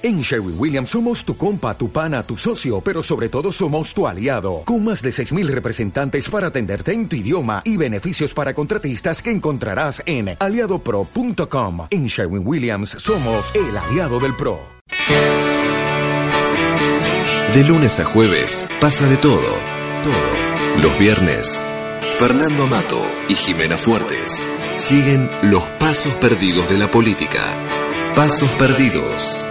En Sherwin Williams somos tu compa, tu pana, tu socio, pero sobre todo somos tu aliado, con más de 6.000 representantes para atenderte en tu idioma y beneficios para contratistas que encontrarás en aliadopro.com. En Sherwin Williams somos el aliado del PRO. De lunes a jueves pasa de todo. Todo. Los viernes, Fernando Amato y Jimena Fuertes siguen los pasos perdidos de la política. Pasos perdidos.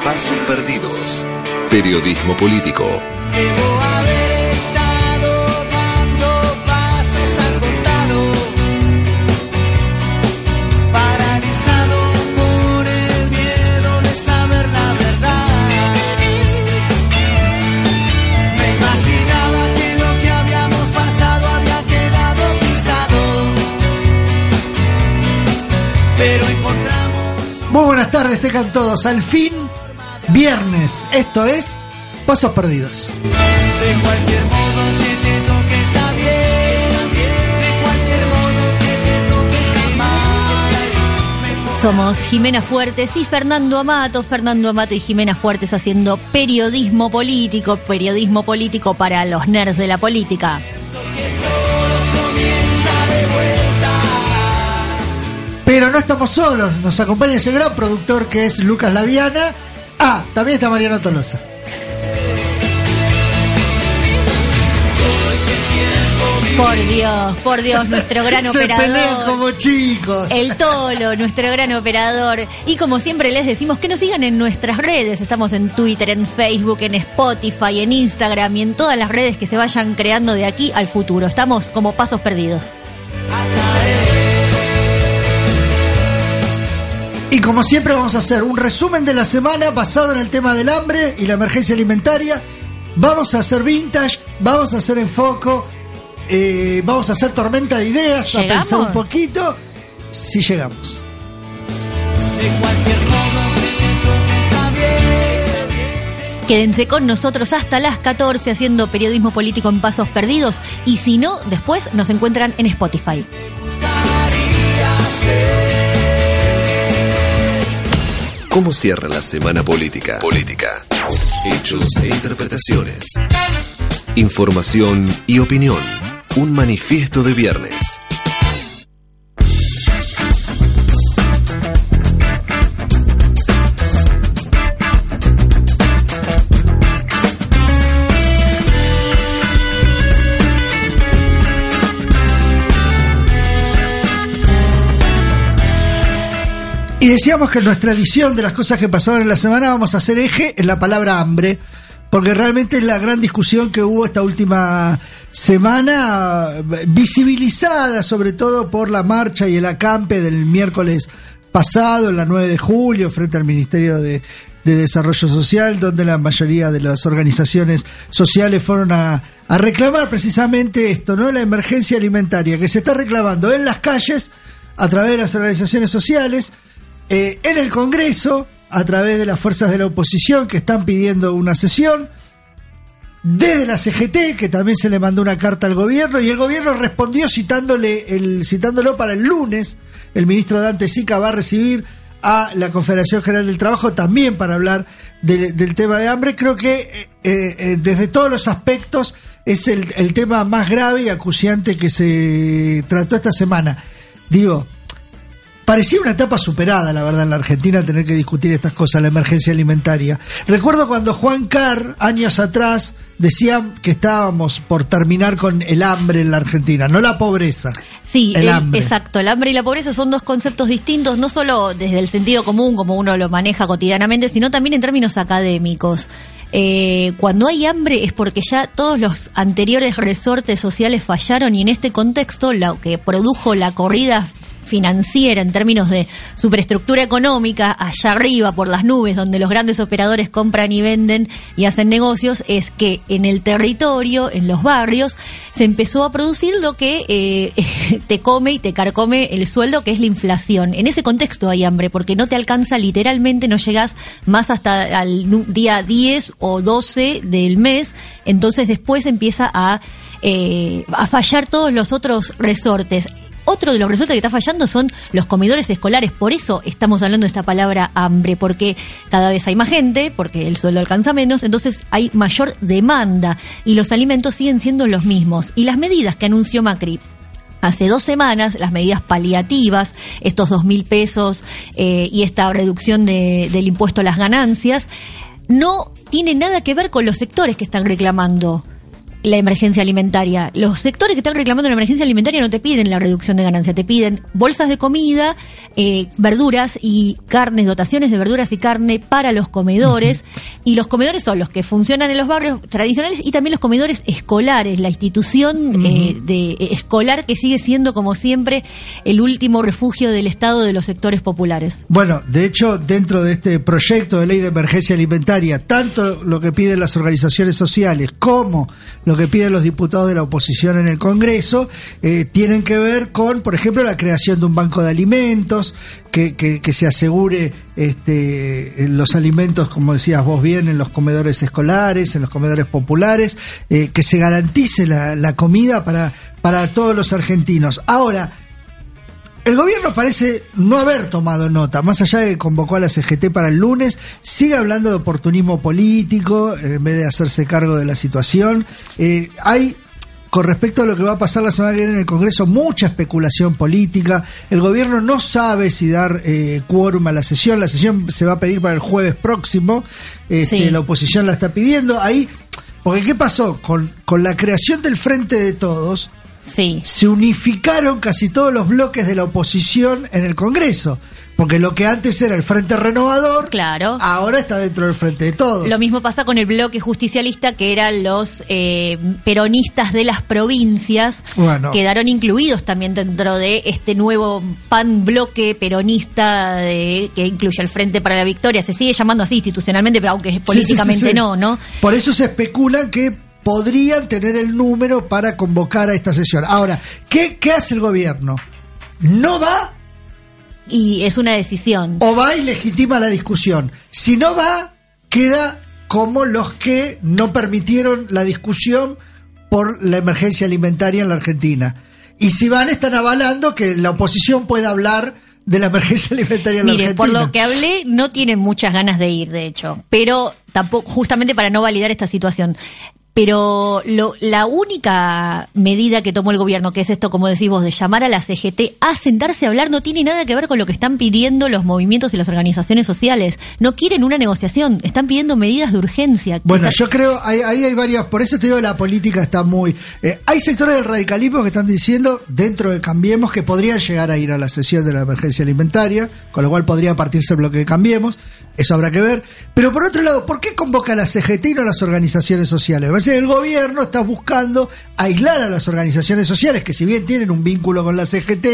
Pasos perdidos. Periodismo político. Debo haber estado dando pasos al costado, paralizado por el miedo de saber la verdad. Me imaginaba que lo que habíamos pasado había quedado pisado, pero encontramos. Muy buenas tardes, tengan todos. Al fin, viernes. Esto es Pasos Perdidos. De cualquier modo que te toque está bien, de cualquier modo que te toque está mal. Somos Jimena Fuertes y Fernando Amato. Fernando Amato y Jimena Fuertes haciendo periodismo político, periodismo político para los nerds de la política. Pero no estamos solos. Nos acompaña ese gran productor que es Lucas Laviana. Ah, también está Mariano Tolosa. Por Dios, por Dios, nuestro gran Se pelean operador. como chicos. El Tolo, nuestro gran operador. Y como siempre les decimos que nos sigan en nuestras redes. Estamos en Twitter, en Facebook, en Spotify, en Instagram y en todas las redes que se vayan creando de aquí al futuro. Estamos como pasos perdidos. Y como siempre vamos a hacer un resumen de la semana basado en el tema del hambre y la emergencia alimentaria. Vamos a hacer vintage, vamos a hacer enfoco, eh, vamos a hacer tormenta de ideas, a pensar un poquito. Si llegamos. Quédense con nosotros hasta las 14 haciendo periodismo político en pasos perdidos. Y si no, después nos encuentran en Spotify. ¿Cómo cierra la semana política? Política. Hechos e interpretaciones. Información y opinión. Un manifiesto de viernes. Y decíamos que en nuestra edición de las cosas que pasaron en la semana vamos a hacer eje en la palabra hambre, porque realmente es la gran discusión que hubo esta última semana, visibilizada sobre todo por la marcha y el acampe del miércoles pasado, en la 9 de julio, frente al Ministerio de, de Desarrollo Social, donde la mayoría de las organizaciones sociales fueron a reclamar precisamente esto, ¿no? La emergencia alimentaria que se está reclamando en las calles a través de las organizaciones sociales, eh, en el Congreso, a través de las fuerzas de la oposición que están pidiendo una sesión, desde la CGT, que también se le mandó una carta al gobierno, y el gobierno respondió citándole el, citándolo para el lunes. El ministro Dante Sica va a recibir a la Confederación General del Trabajo también para hablar del- tema de hambre. Creo que eh, eh, desde todos los aspectos es el tema más grave y acuciante que se trató esta semana. Digo, Parecía una etapa superada, la verdad, en la Argentina tener que discutir estas cosas, la emergencia alimentaria. Recuerdo cuando Juan Carr, años atrás, decía que estábamos por terminar con el hambre en la Argentina, no la pobreza. Sí, el hambre. exacto. El hambre y la pobreza son dos conceptos distintos, no solo desde el sentido común, como uno lo maneja cotidianamente, sino también en términos académicos. Eh, cuando hay hambre es porque ya todos los anteriores resortes sociales fallaron y en este contexto lo que produjo la corrida financiera en términos de superestructura económica allá arriba por las nubes donde los grandes operadores compran y venden y hacen negocios es que en el territorio, en los barrios, se empezó a producir lo que eh, te come y te carcome el sueldo, que es la inflación. En ese contexto hay hambre, porque no te alcanza literalmente, no llegas más hasta al día 10 o 12 del mes, entonces después empieza a, eh, a fallar todos los otros resortes. Otro de los resultados que está fallando son los comedores escolares. Por eso estamos hablando de esta palabra hambre, porque cada vez hay más gente, porque el sueldo alcanza menos, entonces hay mayor demanda y los alimentos siguen siendo los mismos. Y las medidas que anunció Macri Hace dos semanas, las medidas paliativas, estos dos mil pesos eh, y esta reducción de- del impuesto a las ganancias, no tiene nada que ver con los sectores que están reclamando la emergencia alimentaria. Los sectores que están reclamando la emergencia alimentaria no te piden la reducción de ganancia, te piden bolsas de comida, eh, verduras y carnes, dotaciones de verduras y carne para los comedores. Y los comedores son los que funcionan en los barrios tradicionales y también los comedores escolares, la institución eh, de, eh, escolar que sigue siendo, como siempre, el último refugio del Estado de los sectores populares. Bueno, de hecho, dentro de este proyecto de ley de emergencia alimentaria, tanto lo que piden las organizaciones sociales como lo que piden los diputados de la oposición en el Congreso, eh, tienen que ver con, por ejemplo, la creación de un banco de alimentos, que, que- se asegure este, los alimentos, como decías vos bien, en los comedores escolares, en los comedores populares, eh, que se garantice la, la comida para, para todos los argentinos. Ahora, el gobierno parece no haber tomado nota, más allá de que convocó a la CGT para el lunes, sigue hablando de oportunismo político eh, en vez de hacerse cargo de la situación. Eh, hay, con respecto a lo que va a pasar la semana que viene en el Congreso, mucha especulación política. El gobierno no sabe si dar eh, quórum a la sesión. La sesión se va a pedir para el jueves próximo. Este, Sí. La oposición la está pidiendo. Ahí, porque ¿qué pasó? Con, con la creación del Frente de Todos, Sí. se unificaron casi todos los bloques de la oposición en el Congreso. Porque lo que antes era el Frente Renovador, Claro. ahora está dentro del Frente de Todos. Lo mismo pasa con el bloque justicialista, que eran los eh, peronistas de las provincias, Bueno. quedaron incluidos también dentro de este nuevo pan bloque peronista de- que incluye el Frente para la Victoria. Se sigue llamando así institucionalmente, pero aunque Sí, sí, sí, políticamente sí. no, ¿no? Por eso se especula que podrían tener el número para convocar a esta sesión. Ahora, ¿qué, qué hace el gobierno? ¿No va Y es una decisión. o va y legitima la discusión? Si no va, queda como los que no permitieron la discusión por la emergencia alimentaria en la Argentina. Y si van, están avalando que la oposición pueda hablar de la emergencia alimentaria en la Mire, Argentina. por lo que hablé, no tienen muchas ganas de ir, de hecho, pero tampoco, justamente para no validar esta situación. Pero lo, la única medida que tomó el gobierno, que es esto, como decís vos, de llamar a la CGT a sentarse a hablar, no tiene nada que ver con lo que están pidiendo los movimientos y las organizaciones sociales. No quieren una negociación, están pidiendo medidas de urgencia. Bueno, yo creo, ahí, ahí hay varias, por eso te digo, la política está muy... eh, hay sectores del radicalismo que están diciendo, dentro de Cambiemos, que podrían llegar a ir a la sesión de la emergencia alimentaria, con lo cual podría partirse el bloque de Cambiemos, eso habrá que ver. Pero por otro lado, ¿por qué convoca a la CGT y no a las organizaciones sociales? Que el gobierno está buscando aislar a las organizaciones sociales, que si bien tienen un vínculo con la CGT,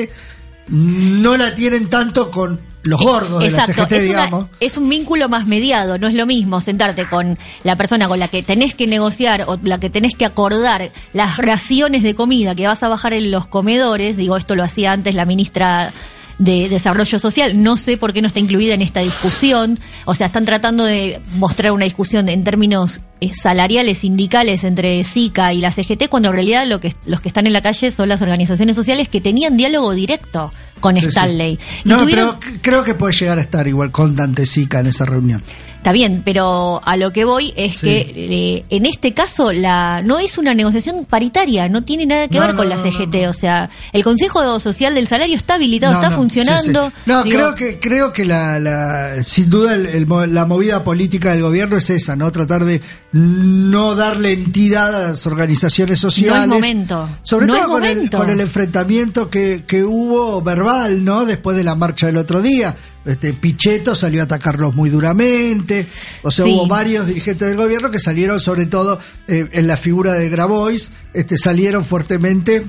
no la tienen tanto con los gordos de la CGT, es, una- digamos. es un vínculo más mediado, no es lo mismo sentarte con la persona con la que tenés que negociar o la que tenés que acordar las raciones de comida que vas a bajar en los comedores, digo, esto lo hacía antes la ministra de Desarrollo Social, no sé por qué no está incluida en esta discusión, o sea, están tratando de mostrar una discusión en términos eh, salariales, sindicales entre SICA y la CGT, cuando en realidad lo que, los que están en la calle son las organizaciones sociales que tenían diálogo directo con Sí. Stanley. No, tuvieron- pero creo que puede llegar a estar igual con Dante Sica en esa reunión. Está bien, pero a lo que voy es Sí. que eh, en este caso la no es una negociación paritaria, no tiene nada que No, ver con no, la no, CGT, no. o sea, el Consejo Social del Salario está habilitado, No, está no, funcionando. sí, sí. No, Digo, creo que creo que la, la- sin duda el- el la movida política del gobierno es esa, no tratar de no darle entidad a las organizaciones sociales. momento. Sobre No todo es con el, con el enfrentamiento que, que hubo verbal, ¿no? Después de la marcha del otro día. Este Pichetto salió a atacarlos muy duramente. O sea, Sí. hubo varios dirigentes del gobierno que salieron, sobre todo eh, en la figura de Grabois, este, salieron fuertemente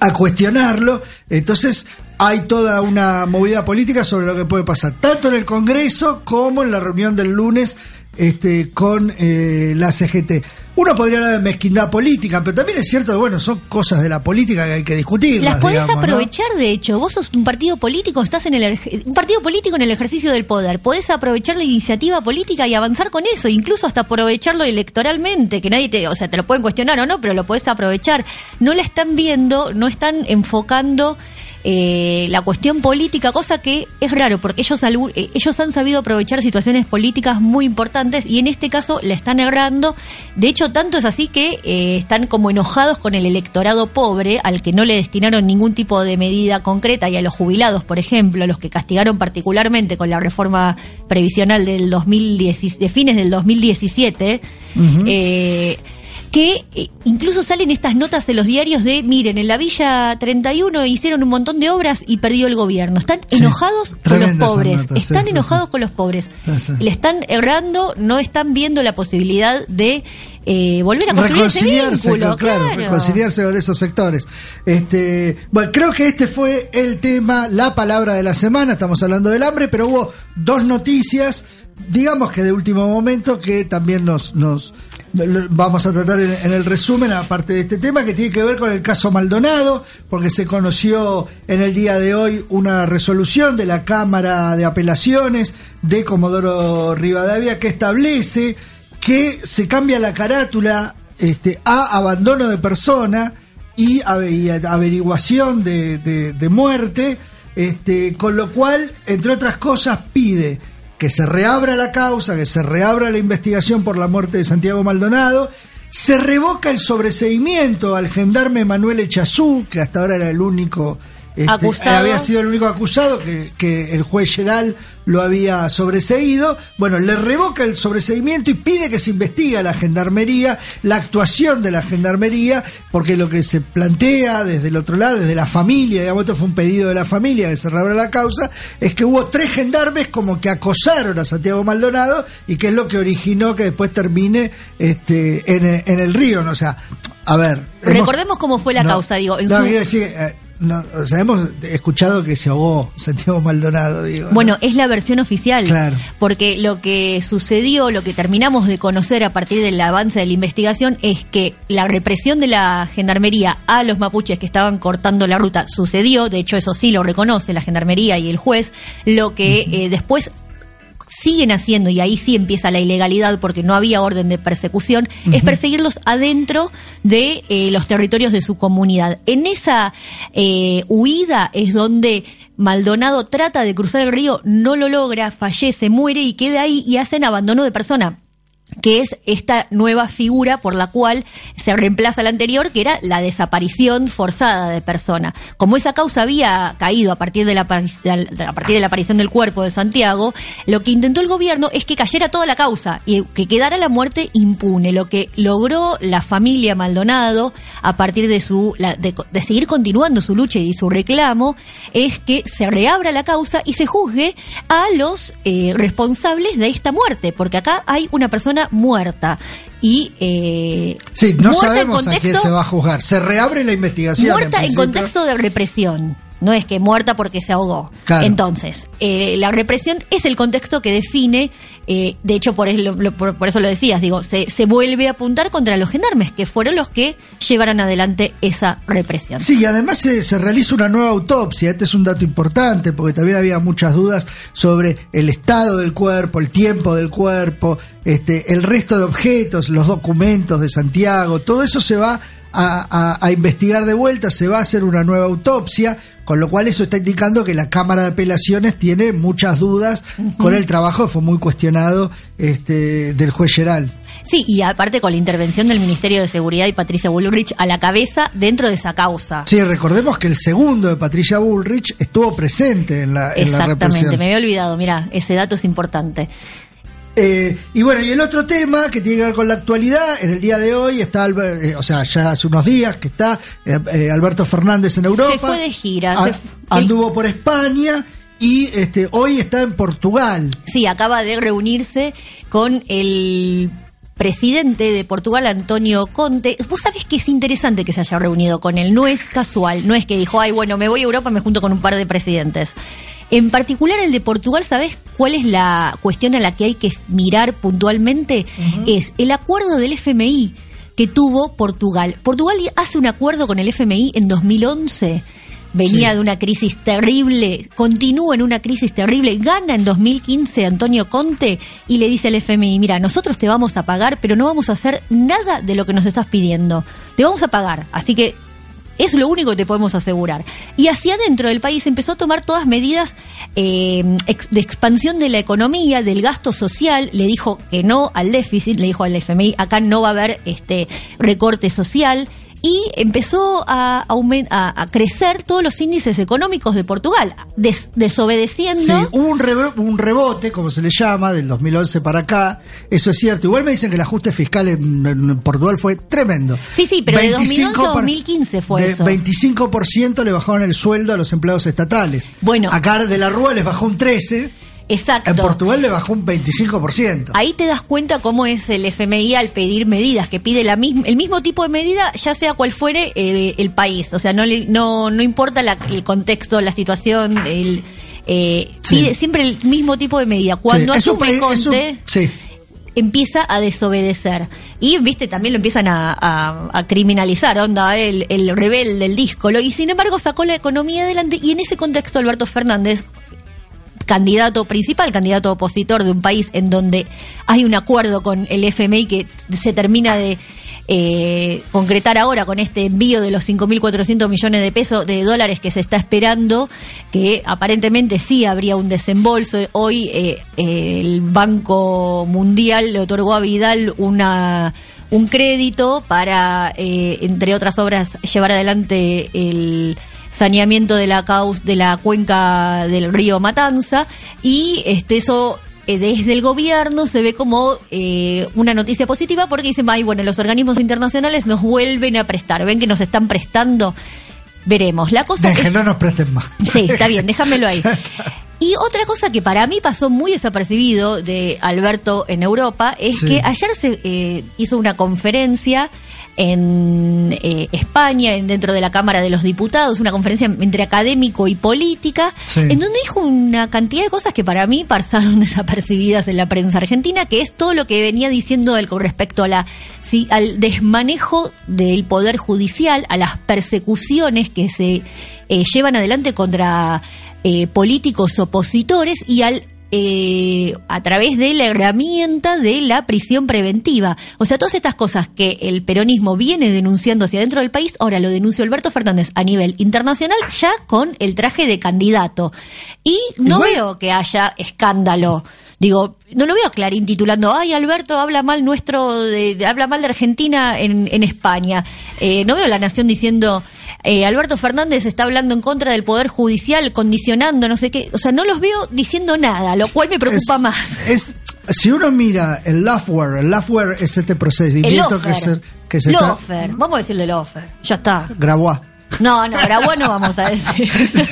a cuestionarlo. Entonces, hay toda una movida política sobre lo que puede pasar, tanto en el Congreso como en la reunión del lunes este, con eh, la CGT. Uno podría hablar de mezquindad política, pero también es cierto que, bueno, son cosas de la política que hay que discutir. Las podés digamos, ¿no? aprovechar, de hecho. Vos sos un partido político, estás en el un partido político en el ejercicio del poder. Podés aprovechar la iniciativa política y avanzar con eso, incluso hasta aprovecharlo electoralmente, que nadie te, o sea, te lo pueden cuestionar o no, pero lo podés aprovechar. No la están viendo, no están enfocando eh, la cuestión política, cosa que es raro, porque ellos, eh, ellos han sabido aprovechar situaciones políticas muy importantes y en este caso la están errando. De hecho, tanto es así que eh, están como enojados con el electorado pobre, al que no le destinaron ningún tipo de medida concreta, y a los jubilados, por ejemplo, a los que castigaron particularmente con la reforma previsional del 2010, de fines del 2017. eh, que eh, incluso salen estas notas en los diarios de, miren, en la Villa 31 hicieron un montón de obras y perdió el gobierno. Están Sí, enojados con los pobres. están sí, enojados sí. con los pobres. Le están errando, no están viendo la posibilidad de eh, volver a construir ese reconciliarse, vínculo. con- claro, claro. reconciliarse con esos sectores. Este, bueno, creo que este fue el tema, la palabra de la semana. Estamos hablando del hambre, pero hubo dos noticias, digamos que de último momento, que también nos, nos vamos a tratar en, el resumen, aparte de este tema, que tiene que ver con el caso Maldonado, porque se conoció en el día de hoy una resolución de la Cámara de Apelaciones de Comodoro Rivadavia que establece que se cambia la carátula este, a abandono de persona y, averiguación de muerte, este, con lo cual, entre otras cosas, pide que se reabra la causa, que se reabra la investigación por la muerte de Santiago Maldonado, se revoca el sobreseimiento al gendarme Manuel Echazú, que hasta ahora era el único este, había sido el único acusado que, que el juez Geral lo había sobreseído. Bueno, le revoca el sobreseimiento y pide que se investigue a la gendarmería, la actuación de la gendarmería, porque lo que se plantea desde el otro lado, desde la familia, digamos, esto fue un pedido de la familia que se reabra la causa, es que hubo tres gendarmes como que acosaron a Santiago Maldonado y que es lo que originó que después termine este, en, el- en el río. ¿no? O sea, a ver. hemos- Recordemos cómo fue la causa, digo, en no, su- eh, no, o sea, hemos escuchado que se ahogó Santiago Maldonado, digo. ¿no? Bueno, es la versión oficial. Claro. Porque lo que sucedió, lo que terminamos de conocer a partir del avance de la investigación es que la represión de la gendarmería a los mapuches que estaban cortando la ruta sucedió, de hecho eso sí lo reconoce la gendarmería y el juez, lo que eh, después siguen haciendo, y ahí sí empieza la ilegalidad porque no había orden de persecución, es perseguirlos adentro de eh, los territorios de su comunidad. En esa eh, huida es donde Maldonado trata de cruzar el río, no lo logra, fallece, muere y queda ahí y hacen abandono de persona que es esta nueva figura por la cual se reemplaza la anterior, que era la desaparición forzada de persona. Como esa causa había caído a partir de la, a partir de la aparición del cuerpo de Santiago, lo que intentó el gobierno es que cayera toda la causa y que quedara la muerte impune. Lo que logró la familia Maldonado a partir de su de seguir continuando su lucha y su reclamo es que se reabra la causa y se juzgue a los eh, responsables de esta muerte, porque acá hay una persona muerta y eh, Sí, no sabemos a quién se va a juzgar. Se reabre la investigación. muerta en contexto de represión. No es que muerta porque se ahogó. Claro. Entonces, eh, la represión es el contexto que define, eh, de hecho por, el- lo- por, por eso lo decías, digo, se, se vuelve a apuntar contra los gendarmes, que fueron los que llevaron adelante esa represión. Sí, y además se, se realiza una nueva autopsia. Este es un dato importante porque también había muchas dudas sobre el estado del cuerpo, el tiempo del cuerpo, este, el resto de objetos, los documentos de Santiago. Todo eso se va a, a- a investigar de vuelta, se va a hacer una nueva autopsia. Con lo cual eso está indicando que la Cámara de Apelaciones tiene muchas dudas con el trabajo, fue muy cuestionado este, del juez Geral. Sí, y aparte con la intervención del Ministerio de Seguridad y Patricia Bullrich a la cabeza dentro de esa causa. Sí, recordemos que el segundo de Patricia Bullrich estuvo presente en la, en la Exactamente, me había olvidado, mira, ese dato es importante. Eh, y bueno, y el otro tema que tiene que ver con la actualidad, en el día de hoy está, eh, o sea, ya hace unos días que está eh, eh, Alberto Fernández en Europa. Se fue de gira, A- anduvo por España y este hoy está en Portugal. Sí, acaba de reunirse con el presidente de Portugal, Antonio Conte, vos sabés que es interesante que se haya reunido con él, no es casual, no es que dijo, ay, bueno, me voy a Europa, me junto con un par de presidentes. En particular el de Portugal, ¿sabés cuál es la cuestión a la que hay que mirar puntualmente? Es el acuerdo del FMI que tuvo Portugal. Portugal hace un acuerdo con el FMI en 2011 venía Sí. de una crisis terrible, continúa en una crisis terrible, gana en 2015 Antonio Conte y le dice al FMI, mira, nosotros te vamos a pagar, pero no vamos a hacer nada de lo que nos estás pidiendo. Te vamos a pagar, así que es lo único que te podemos asegurar. Y hacia adentro del país empezó a tomar todas medidas eh, de expansión de la economía, del gasto social. Le dijo que no al déficit, le dijo al FMI, acá no va a haber este recorte social. Y empezó a, a, a crecer todos los índices económicos de Portugal, des- desobedeciendo. Sí, hubo un, rebo- un rebote, como se le llama, del 2011 para acá. Eso es cierto. Igual me dicen que el ajuste fiscal en, en Portugal fue tremendo. Sí, sí, pero de 2011 a par- 2015 fue de eso. 25% le bajaron el sueldo a los empleados estatales. Bueno. Acá de la Rúa les bajó un 13%. Exacto. En Portugal le bajó un 25%. Ahí te das cuenta cómo es el FMI al pedir medidas, que pide la misma, el mismo tipo de medida, ya sea cual fuere eh, el país. O sea, no, le- no, no importa la- el contexto, la situación, el, eh, Sí. pide siempre el mismo tipo de medida. Cuando Sí, asume Conte, sí. empieza a desobedecer. Y, viste, también lo empiezan a, a- a criminalizar, onda, el, el rebelde, el díscolo. Y sin embargo sacó la economía adelante. Y en ese contexto Alberto Fernández, candidato principal, candidato opositor de un país en donde hay un acuerdo con el FMI que se termina de eh, concretar ahora con este envío de los 5.400 millones de pesos, de dólares que se está esperando, que aparentemente sí habría un desembolso. Hoy eh, el Banco Mundial le otorgó a Vidal una un crédito para, eh, entre otras obras, llevar adelante el saneamiento de la caus de la cuenca del río Matanza y este eso eh, desde el gobierno se ve como eh, una noticia positiva porque dicen, ay, bueno, los organismos internacionales nos vuelven a prestar, ven que nos están prestando, veremos. La cosa Deje, es no nos presten más. Sí, está bien, déjamelo ahí. Y otra cosa que para mí pasó muy desapercibido de Alberto en Europa es Sí. que ayer se eh, hizo una conferencia en eh, España, en- dentro de la Cámara de los Diputados, una conferencia entre académico y política, Sí. en donde dijo una cantidad de cosas que para mí pasaron desapercibidas en la prensa argentina, que es todo lo que venía diciendo él con respecto a la, sí, al desmanejo del poder judicial, a las persecuciones que se eh, llevan adelante contra eh, políticos opositores y al eh, a través de la herramienta de la prisión preventiva. O sea, todas estas cosas que el peronismo viene denunciando hacia dentro del país, ahora lo denunció Alberto Fernández a nivel internacional ya con el traje de candidato. Y no Igual- veo que haya escándalo. Digo, no lo veo a Clarín titulando, ay, Alberto habla mal nuestro, de, de- habla mal de Argentina en, en España. Eh, no veo a la Nación diciendo, eh, Alberto Fernández está hablando en contra del Poder Judicial, condicionando, no sé qué. O sea, no los veo diciendo nada, lo cual me preocupa es, más. Es, si uno mira el Lawfare, el Lawfare es este El procedimiento que se, que se está... Vamos a decirle Lofer. Ya está. Grabois. No, no, Grabois no vamos a decir.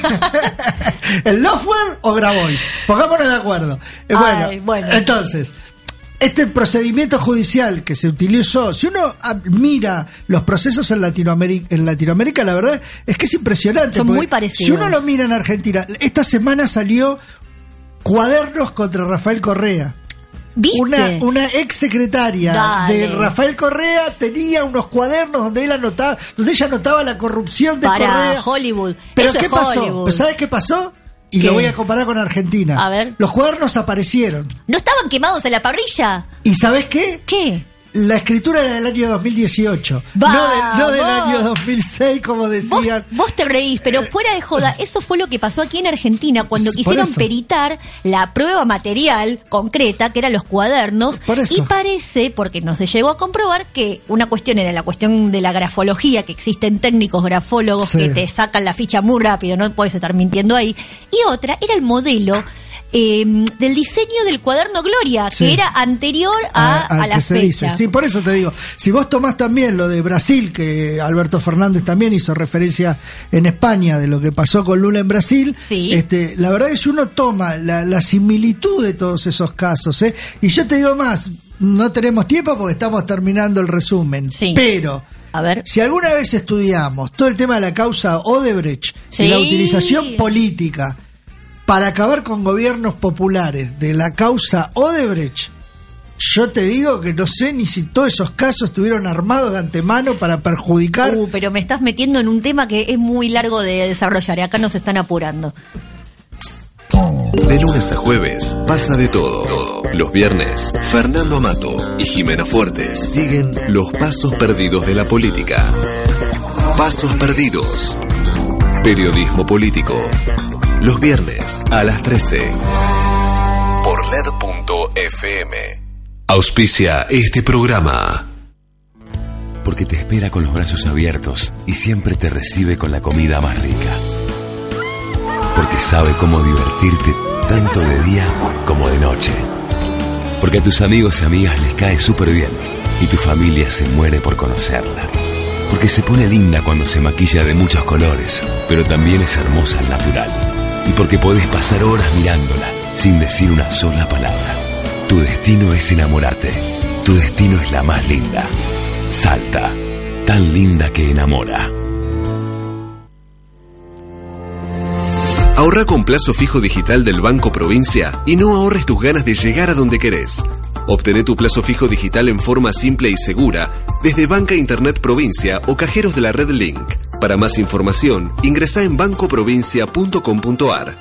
¿El Lawfare o Grabois? Pongámonos de acuerdo. Eh, bueno, Ay, bueno. entonces, este procedimiento judicial que se utilizó, si uno ah, mira los procesos en Latinoamérica, en Latinoamérica, la verdad es que es impresionante. Son muy parecidos. Si uno lo mira en Argentina, esta semana salió cuadernos contra Rafael Correa. ¿Viste? Una, una ex secretaria Dale. de Rafael Correa tenía unos cuadernos donde él anotaba, donde ella anotaba la corrupción de Para Correa. Hollywood. Pero Eso ¿qué es pasó? Hollywood. Pues, ¿Sabes qué pasó? Y ¿Qué? lo voy a comparar con Argentina. A ver. Los cuadernos aparecieron. ¿No estaban quemados en la parrilla? ¿Y sabes qué? ¿Qué? La escritura era del año 2018. No, de- no del año 2006, como decían. vos te reís, pero fuera de joda, eso fue lo que pasó aquí en Argentina cuando quisieron peritar la prueba material concreta, que eran los cuadernos, y parece, porque no se llegó a comprobar, que una cuestión era la cuestión de la grafología, que existen técnicos grafólogos Sí. que te sacan la ficha muy rápido, no puedes estar mintiendo ahí, y otra era el modelo eh, del diseño del cuaderno Gloria, Sí. que era anterior a, al a la que se fecha. dice. Sí, por eso te digo, si vos tomás también lo de Brasil, que Alberto Fernández también hizo referencia en España de lo que pasó con Lula en Brasil, Sí. este, la verdad es que uno toma la, la similitud de todos esos casos, ¿eh? y yo te digo más, no tenemos tiempo porque estamos terminando el resumen, Sí. pero... A ver. Si alguna vez estudiamos todo el tema de la causa Odebrecht Sí. y la utilización política para acabar con gobiernos populares de la causa Odebrecht, yo te digo que no sé ni si todos esos casos estuvieron armados de antemano para perjudicar. Uh, pero me estás metiendo en un tema que es muy largo de desarrollar y acá nos están apurando. De lunes a jueves pasa de todo. Todo. Los viernes, Fernando Amato y Jimena Fuertes siguen los pasos perdidos de la política. Pasos perdidos. Periodismo político. Los viernes a las 13. Por LED.fm. Auspicia este programa. porque te espera con los brazos abiertos y siempre te recibe con la comida más rica. Porque sabe cómo divertirte tanto de día como de noche. Porque a tus amigos y amigas les cae súper bien y tu familia se muere por conocerla. Porque se pone linda cuando se maquilla de muchos colores, pero también es hermosa al natural. Y porque podés pasar horas mirándola sin decir una sola palabra. Tu destino es enamorarte. Tu destino es la más linda. Salta, tan linda que enamora. Ahorra con plazo fijo digital del Banco Provincia y no ahorres tus ganas de llegar a donde querés. Obtené tu plazo fijo digital en forma simple y segura desde Banca Internet Provincia o cajeros de la red Link. Para más información, ingresa en bancoprovincia.com.ar.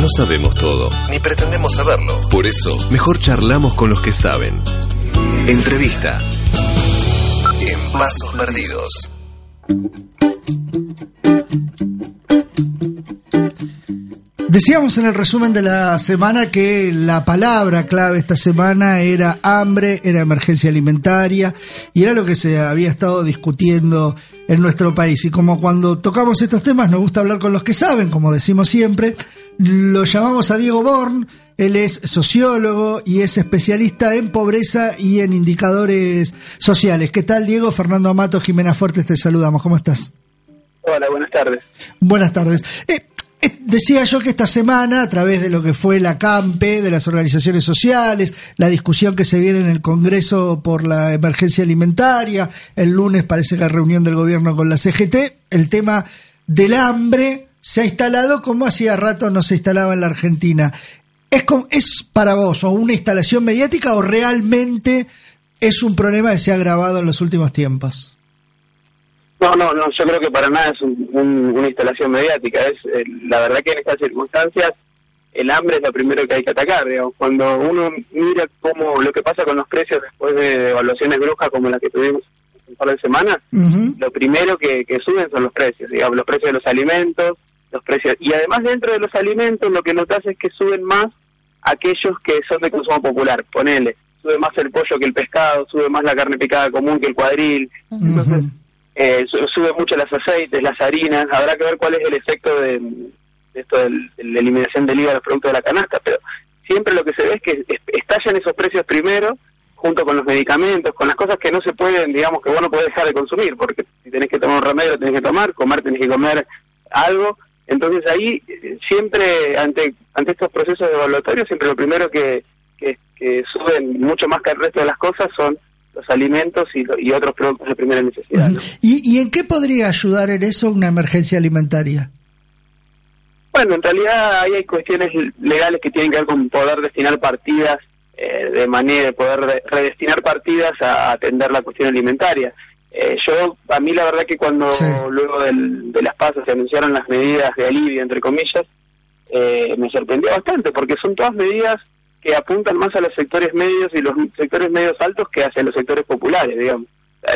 No sabemos todo, ni pretendemos saberlo. Por eso, mejor charlamos con los que saben. Entrevista. En Pasos Perdidos. Decíamos en el resumen de la semana que la palabra clave esta semana era hambre, era emergencia alimentaria y era lo que se había estado discutiendo en nuestro país. Y como cuando tocamos estos temas nos gusta hablar con los que saben, como decimos siempre, lo llamamos a Diego Born. Él es sociólogo y es especialista en pobreza y en indicadores sociales. ¿Qué tal, Diego? Fernando Amato, Jimena Fuertes, te saludamos. ¿Cómo estás? Hola, buenas tardes. Buenas tardes. Eh, decía yo que esta semana, a través de lo que fue la CAMPE, de las organizaciones sociales, la discusión que se viene en el Congreso por la emergencia alimentaria, el lunes parece que hay reunión del gobierno con la CGT, el tema del hambre se ha instalado como hacía rato no se instalaba en la Argentina. ¿Es, com- ¿Es para vos o una instalación mediática o realmente es un problema que se ha agravado en los últimos tiempos? No, no, no, yo creo que para nada es un- un- una instalación mediática. Es eh, La verdad que en estas circunstancias el hambre es lo primero que hay que atacar. Digamos. Cuando uno mira cómo lo que pasa con los precios después de evaluaciones brujas como la que tuvimos un par de semanas, lo primero que, que suben son los precios, digamos, los precios de los alimentos, los precios y además dentro de los alimentos lo que notas es que suben más aquellos que son de consumo popular, ponele, sube más el pollo que el pescado, sube más la carne picada común que el cuadril, entonces. Eh, su- sube mucho los aceites, las harinas, habrá que ver cuál es el efecto de, de esto de la eliminación del IVA de los productos de la canasta, pero siempre lo que se ve es que es- estallan esos precios primero junto con los medicamentos, con las cosas que no se pueden, digamos, que vos no podés dejar de consumir, porque si tenés que tomar un remedio, lo tenés que tomar, comer, tenés que comer algo. Entonces ahí, eh, siempre, ante ante estos procesos evaluatorios, siempre lo primero que, que suben mucho más que el resto de las cosas son los alimentos y, y otros productos de primera necesidad. ¿no? ¿Y, ¿Y en qué podría ayudar en eso una emergencia alimentaria? Bueno, en realidad ahí hay cuestiones legales que tienen que ver con poder destinar partidas eh, de manera de poder re- redestinar partidas a atender la cuestión alimentaria. Eh, yo, a mí la verdad que cuando Sí. luego del- de las pasas se anunciaron las medidas de alivio, entre comillas, eh, me sorprendió bastante porque son todas medidas que apuntan más a los sectores medios y los sectores medios altos que hacia los sectores populares, digamos.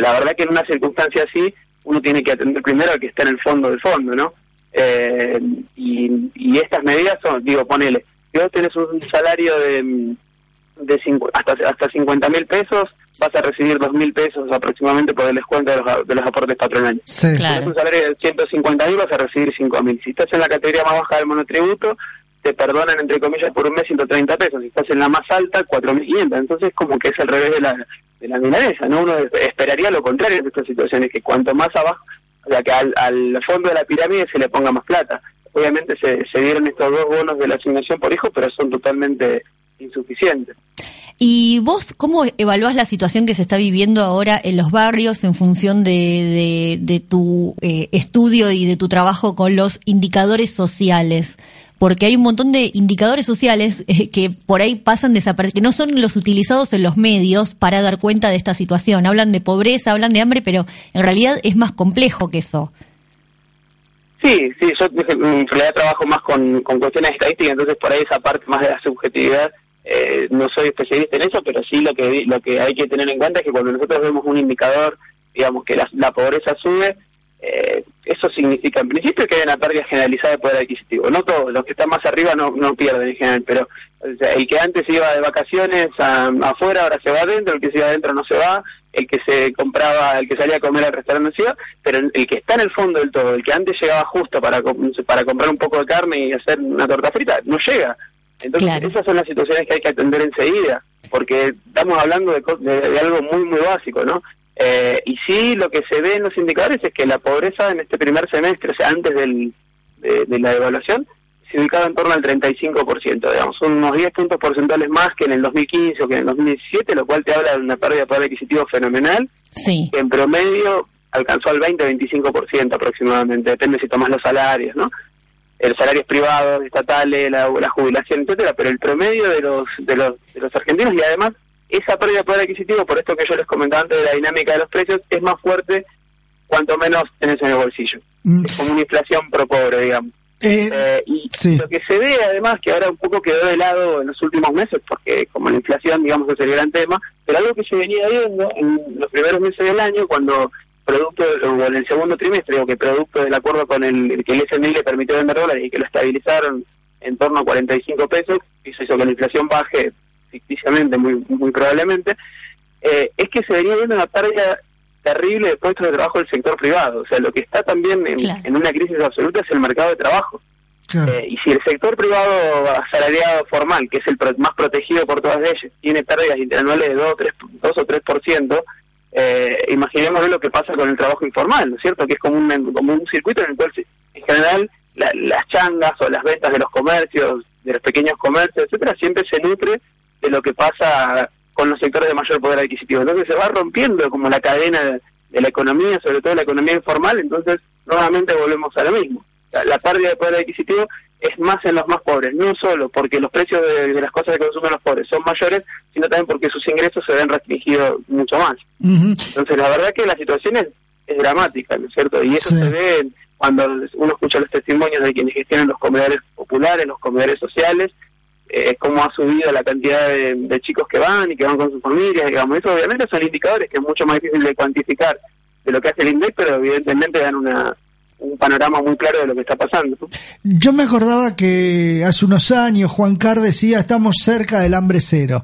La verdad que en una circunstancia así uno tiene que atender primero al que está en el fondo del fondo, ¿no? Eh, y, y estas medidas son, digo, ponele, si vos tenés un salario de, mm, de cincu- hasta hasta 50 mil pesos vas a recibir 2 mil pesos aproximadamente por el descuento de los, de los aportes patronales. Sí. Si Claro. tenés un salario de 150 mil vas a recibir 5 mil. Si estás en la categoría más baja del monotributo, te perdonan entre comillas por un mes 130 pesos. Si estás en la más alta, 4.500. Entonces como que es al revés de la, de la milanesa, ¿no? Uno esperaría lo contrario en estas situaciones, que cuanto más abajo, o sea, que al, al fondo de la pirámide se le ponga más plata. Obviamente se, se dieron estos dos bonos de la asignación por hijo, pero son totalmente insuficientes. ¿Y vos cómo evaluás la situación que se está viviendo ahora en los barrios en función de, de- de tu eh, estudio y de tu trabajo con los indicadores sociales? Porque hay un montón de indicadores sociales eh, que por ahí pasan desapercibidos, que no son los utilizados en los medios para dar cuenta de esta situación. Hablan de pobreza, hablan de hambre, pero en realidad es más complejo que eso. Sí, sí, yo en realidad trabajo más con, con cuestiones estadísticas, entonces por ahí esa parte más de la subjetividad, eh, no soy especialista en eso, pero sí lo que lo que hay que tener en cuenta es que cuando nosotros vemos un indicador, digamos que la pobreza sube, eh, eso significa en principio que hay una pérdida generalizada de poder adquisitivo. No todos, los que están más arriba no, no pierden en general, pero o sea, el que antes iba de vacaciones a- afuera ahora se va adentro, el que se iba adentro no se va, el que se compraba, el que salía a comer al restaurante se iba, pero el que está en el fondo del todo, el que antes llegaba justo para, para comprar un poco de carne y hacer una torta frita, no llega. Entonces Claro. esas son las situaciones que hay que atender enseguida, porque estamos hablando de, de- de algo muy, muy básico, ¿no? Eh, y sí, lo que se ve en los indicadores es que la pobreza en este primer semestre, o sea, antes del, de, de la evaluación, se ubicaba en torno al 35%, digamos, unos 10 puntos porcentuales más que en el 2015 o que en el 2017, lo cual te habla de una pérdida de poder adquisitivo fenomenal, Sí. que en promedio alcanzó al 20-25% aproximadamente, depende si tomas los salarios, ¿no? Los salarios privados, estatales, la, la jubilación, etcétera, pero el promedio de los, de los de los argentinos y además esa pérdida de poder adquisitivo, por esto que yo les comentaba antes de la dinámica de los precios, es más fuerte cuanto menos tenés en el bolsillo. Mm. Es como una inflación pro pobre, digamos. Eh, Eh, y sí. lo que se ve además que ahora un poco quedó de lado en los últimos meses, porque como la inflación, digamos, es el gran tema, pero algo que se venía viendo en los primeros meses del año, cuando producto, o en el segundo trimestre, o que producto del acuerdo con el, el que el SMI le permitió vender dólares y que lo estabilizaron en torno a 45 pesos, eso hizo que la inflación baje ficticiamente, muy, muy probablemente, eh, es que se venía viendo una pérdida terrible de puestos de trabajo del sector privado. O sea, lo que está también en, Claro. en una crisis absoluta es el mercado de trabajo. claro. Eh, y si el sector privado asalariado formal, que es el pro- más protegido por todas leyes, tiene pérdidas interanuales de 2, 3, 2 o 3%, eh, imaginemos lo que pasa con el trabajo informal, ¿no es cierto? Que es como un, como un circuito en el cual, se- en general, la- las changas o las ventas de los comercios, de los pequeños comercios, etcétera, siempre se nutre de lo que pasa con los sectores de mayor poder adquisitivo. Entonces se va rompiendo como la cadena de, de la economía, sobre todo la economía informal, entonces nuevamente volvemos a lo mismo. La, la pérdida de poder adquisitivo es más en los más pobres, no solo porque los precios de, de las cosas que consumen los pobres son mayores, sino también porque sus ingresos se ven restringidos mucho más. Entonces, la verdad que la situación es, es dramática, ¿no es cierto? Y eso Sí. se ve cuando uno escucha los testimonios de quienes gestionan los comedores populares, los comedores sociales, eh, cómo ha subido la cantidad de, chicos que van y que van con sus familias, digamos. Eso obviamente son indicadores que es mucho más difícil de cuantificar de lo que hace el INDEC, pero evidentemente dan una un panorama muy claro de lo que está pasando. Yo me acordaba que hace unos años Juan Carr decía estamos cerca del hambre cero.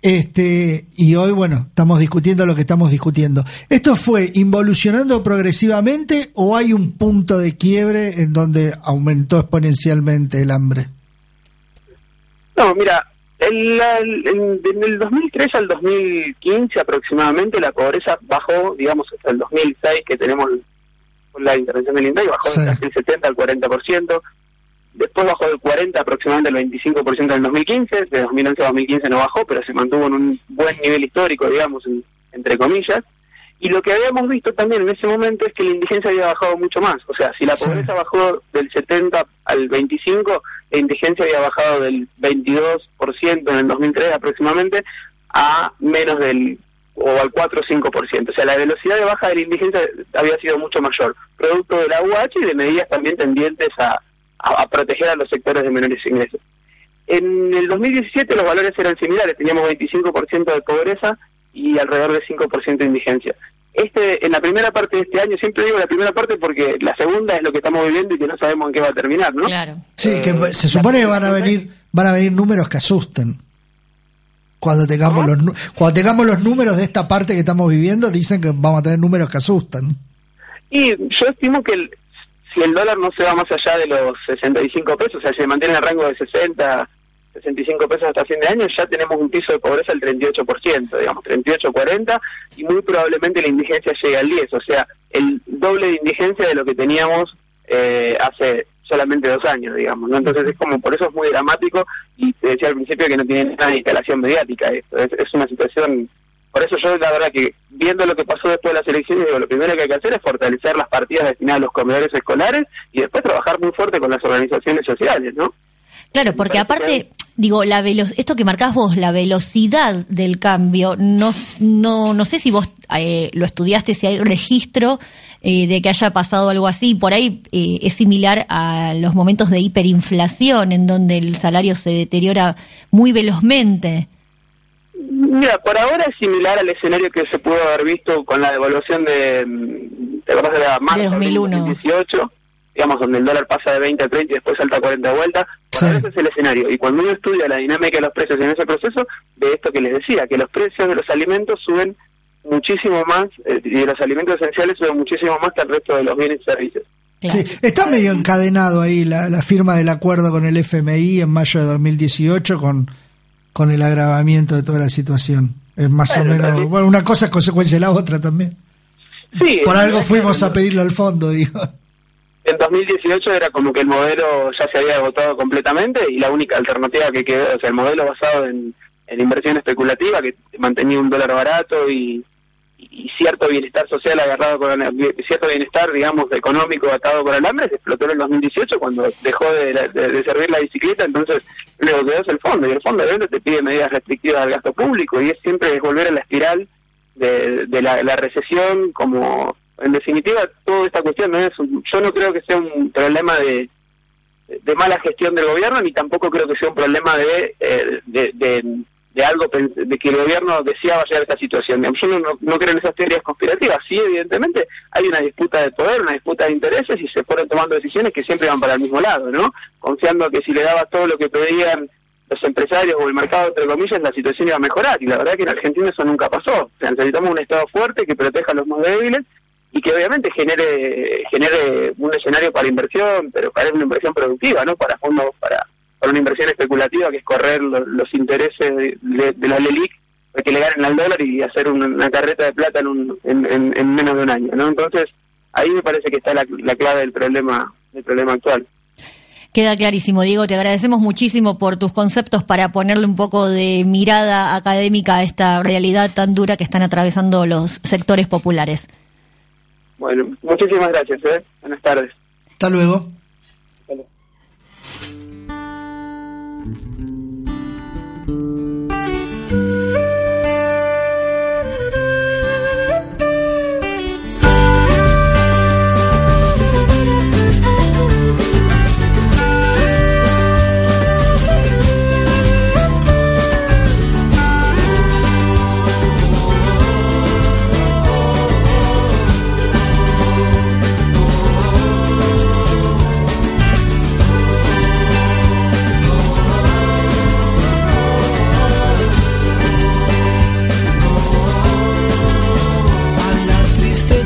Este, y hoy, bueno, estamos discutiendo lo que estamos discutiendo. ¿Esto fue involucionando progresivamente o hay un punto de quiebre en donde aumentó exponencialmente el hambre? No, mira, el, el- en, en el 2003 al 2015 aproximadamente la pobreza bajó, digamos, hasta el 2006 que tenemos la intervención del INDEC, bajó Sí. de casi el 70 al 40%, después bajó del 40 aproximadamente al 25% en el 2015, de 2011 a 2015 no bajó, pero se mantuvo en un buen nivel histórico, digamos, en- entre comillas. Y lo que habíamos visto también en ese momento es que la indigencia había bajado mucho más. O sea, si la Sí. pobreza bajó del 70 al 25, la indigencia había bajado del 22% en el 2003 aproximadamente a menos del o al 4 o 5%. O sea, la velocidad de baja de la indigencia había sido mucho mayor, producto de la UH y de medidas también tendientes a, a- a proteger a los sectores de menores ingresos. En el 2017 los valores eran similares, teníamos 25% de pobreza y alrededor de 5% de indigencia. Este, en la primera parte de este año, siempre digo la primera parte porque la segunda es lo que estamos viviendo y que no sabemos en qué va a terminar, ¿no? Claro. Sí, Eh, que se la supone que van a venir, van a venir números que asusten. Cuando tengamos, los, cuando tengamos los números de esta parte que estamos viviendo, dicen que vamos a tener números que asustan. Y yo estimo que el- si el dólar no se va más allá de los 65 pesos, o sea, si se mantiene en el rango de 60, 65 pesos hasta fin de año, ya tenemos un piso de pobreza del 38%, digamos, 38-40, y muy probablemente la indigencia llegue al 10, o sea, el doble de indigencia de lo que teníamos eh, hace solamente dos años, digamos, ¿no? Entonces es como, por eso es muy dramático, y te decía al principio que no tiene nada de instalación mediática esto, es, es una situación por eso yo, la verdad, que viendo lo que pasó después de las elecciones, digo, lo primero que hay que hacer es fortalecer las partidas destinadas a los comedores escolares y después trabajar muy fuerte con las organizaciones sociales, ¿no? Claro, porque aparte, digo, la velo- esto que marcás vos, la velocidad del cambio, no, no, no sé si vos eh, lo estudiaste, si hay registro eh, de que haya pasado algo así. Por ahí eh, es similar a los momentos de hiperinflación, en donde el salario se deteriora muy velozmente. Mira, por ahora es similar al escenario que se pudo haber visto con la devaluación de, mm, ¿te acordás de la marzo De 2001. 2018? Digamos, donde el dólar pasa de 20 a 30 y después salta a 40 de vuelta. Por Sí. ahora ese es el escenario. Y cuando uno estudia la dinámica de los precios en ese proceso, de esto que les decía, que los precios de los alimentos suben muchísimo más, eh, y de los alimentos esenciales suben muchísimo más que el resto de los bienes y servicios. Sí, está medio encadenado ahí la, la firma del acuerdo con el FMI en mayo de 2018 con, con el agravamiento de toda la situación. Es más Bueno, o menos, también- bueno, una cosa es consecuencia de la otra también. Sí, Por algo fuimos a pedirlo al fondo, digo. En 2018 era como que el modelo ya se había agotado completamente y la única alternativa que quedó, o sea, el modelo basado en, en inversión especulativa que mantenía un dólar barato y, y cierto bienestar social agarrado con cierto bienestar, digamos, económico atado con el hambre, se explotó en el 2018 cuando dejó de, de- de servir la bicicleta, entonces luego quedó es el fondo y el fondo obviamente te pide medidas restrictivas al gasto público y es siempre volver a la espiral de, de la recesión como en definitiva toda esta cuestión no es un- yo no creo que sea un problema de de mala gestión del gobierno ni tampoco creo que sea un problema de eh, de, de, de algo de que el gobierno deseaba llegar a esta situación yo no, no, creo en esas teorías conspirativas sí evidentemente hay una disputa de poder una disputa de intereses y se fueron tomando decisiones que siempre van para el mismo lado no confiando que si le daba todo lo que pedían los empresarios o el mercado, entre comillas, la situación iba a mejorar. Y la verdad que en Argentina eso nunca pasó. O sea, necesitamos un Estado fuerte que proteja a los más débiles y que obviamente genere genere un escenario para inversión, pero para una inversión productiva, ¿no? Para fondos, para, para una inversión especulativa, que es correr lo- los intereses de, la LELIC para que le ganen al dólar y hacer una, una carreta de plata en, un- en, en- en menos de un año, ¿no? Entonces, ahí me parece que está la, la clave del problema del problema actual. Queda clarísimo, Diego. Te agradecemos muchísimo por tus conceptos para ponerle un poco de mirada académica a esta realidad tan dura que están atravesando los sectores populares. Bueno, muchísimas gracias, ¿eh? Buenas tardes. Hasta luego.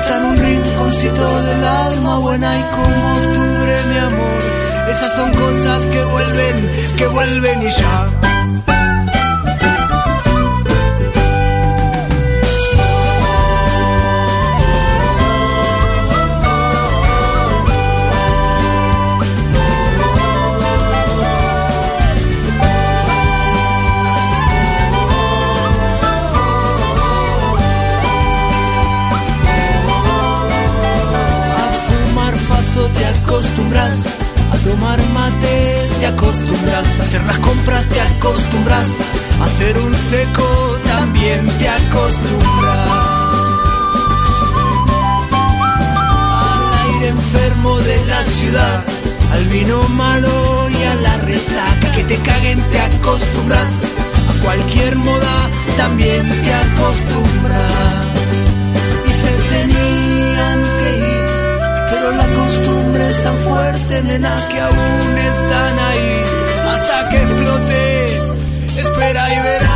Está en un rinconcito del alma buena y como octubre, mi amor, Esas son cosas que vuelven, que vuelven y ya. Acostumbras a tomar mate, te acostumbras a hacer las compras, te acostumbras a hacer un seco, también te acostumbras. Al aire enfermo de la ciudad, al vino malo y a la resaca, que te caguen, te acostumbras. A cualquier moda, también te acostumbras fuerte, nena, que aún están ahí hasta que explote. Espera y verás.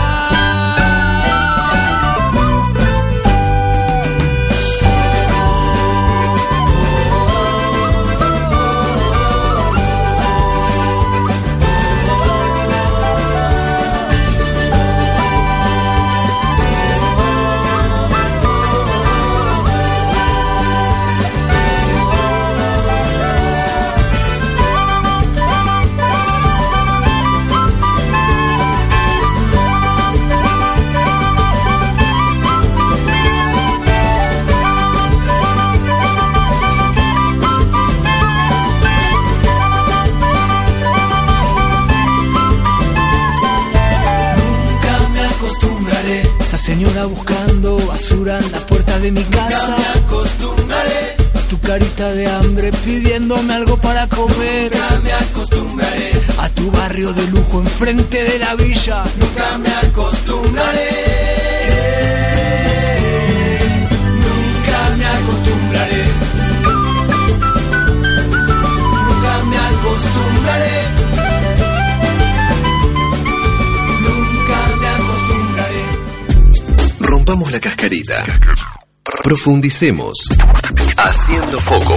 Carita de hambre pidiéndome algo para comer. Nunca me acostumbraré. A tu barrio de lujo enfrente de la villa. Nunca me acostumbraré. Nunca me acostumbraré. Nunca me acostumbraré. rompamos la cascarita. Profundicemos. Haciendo foco.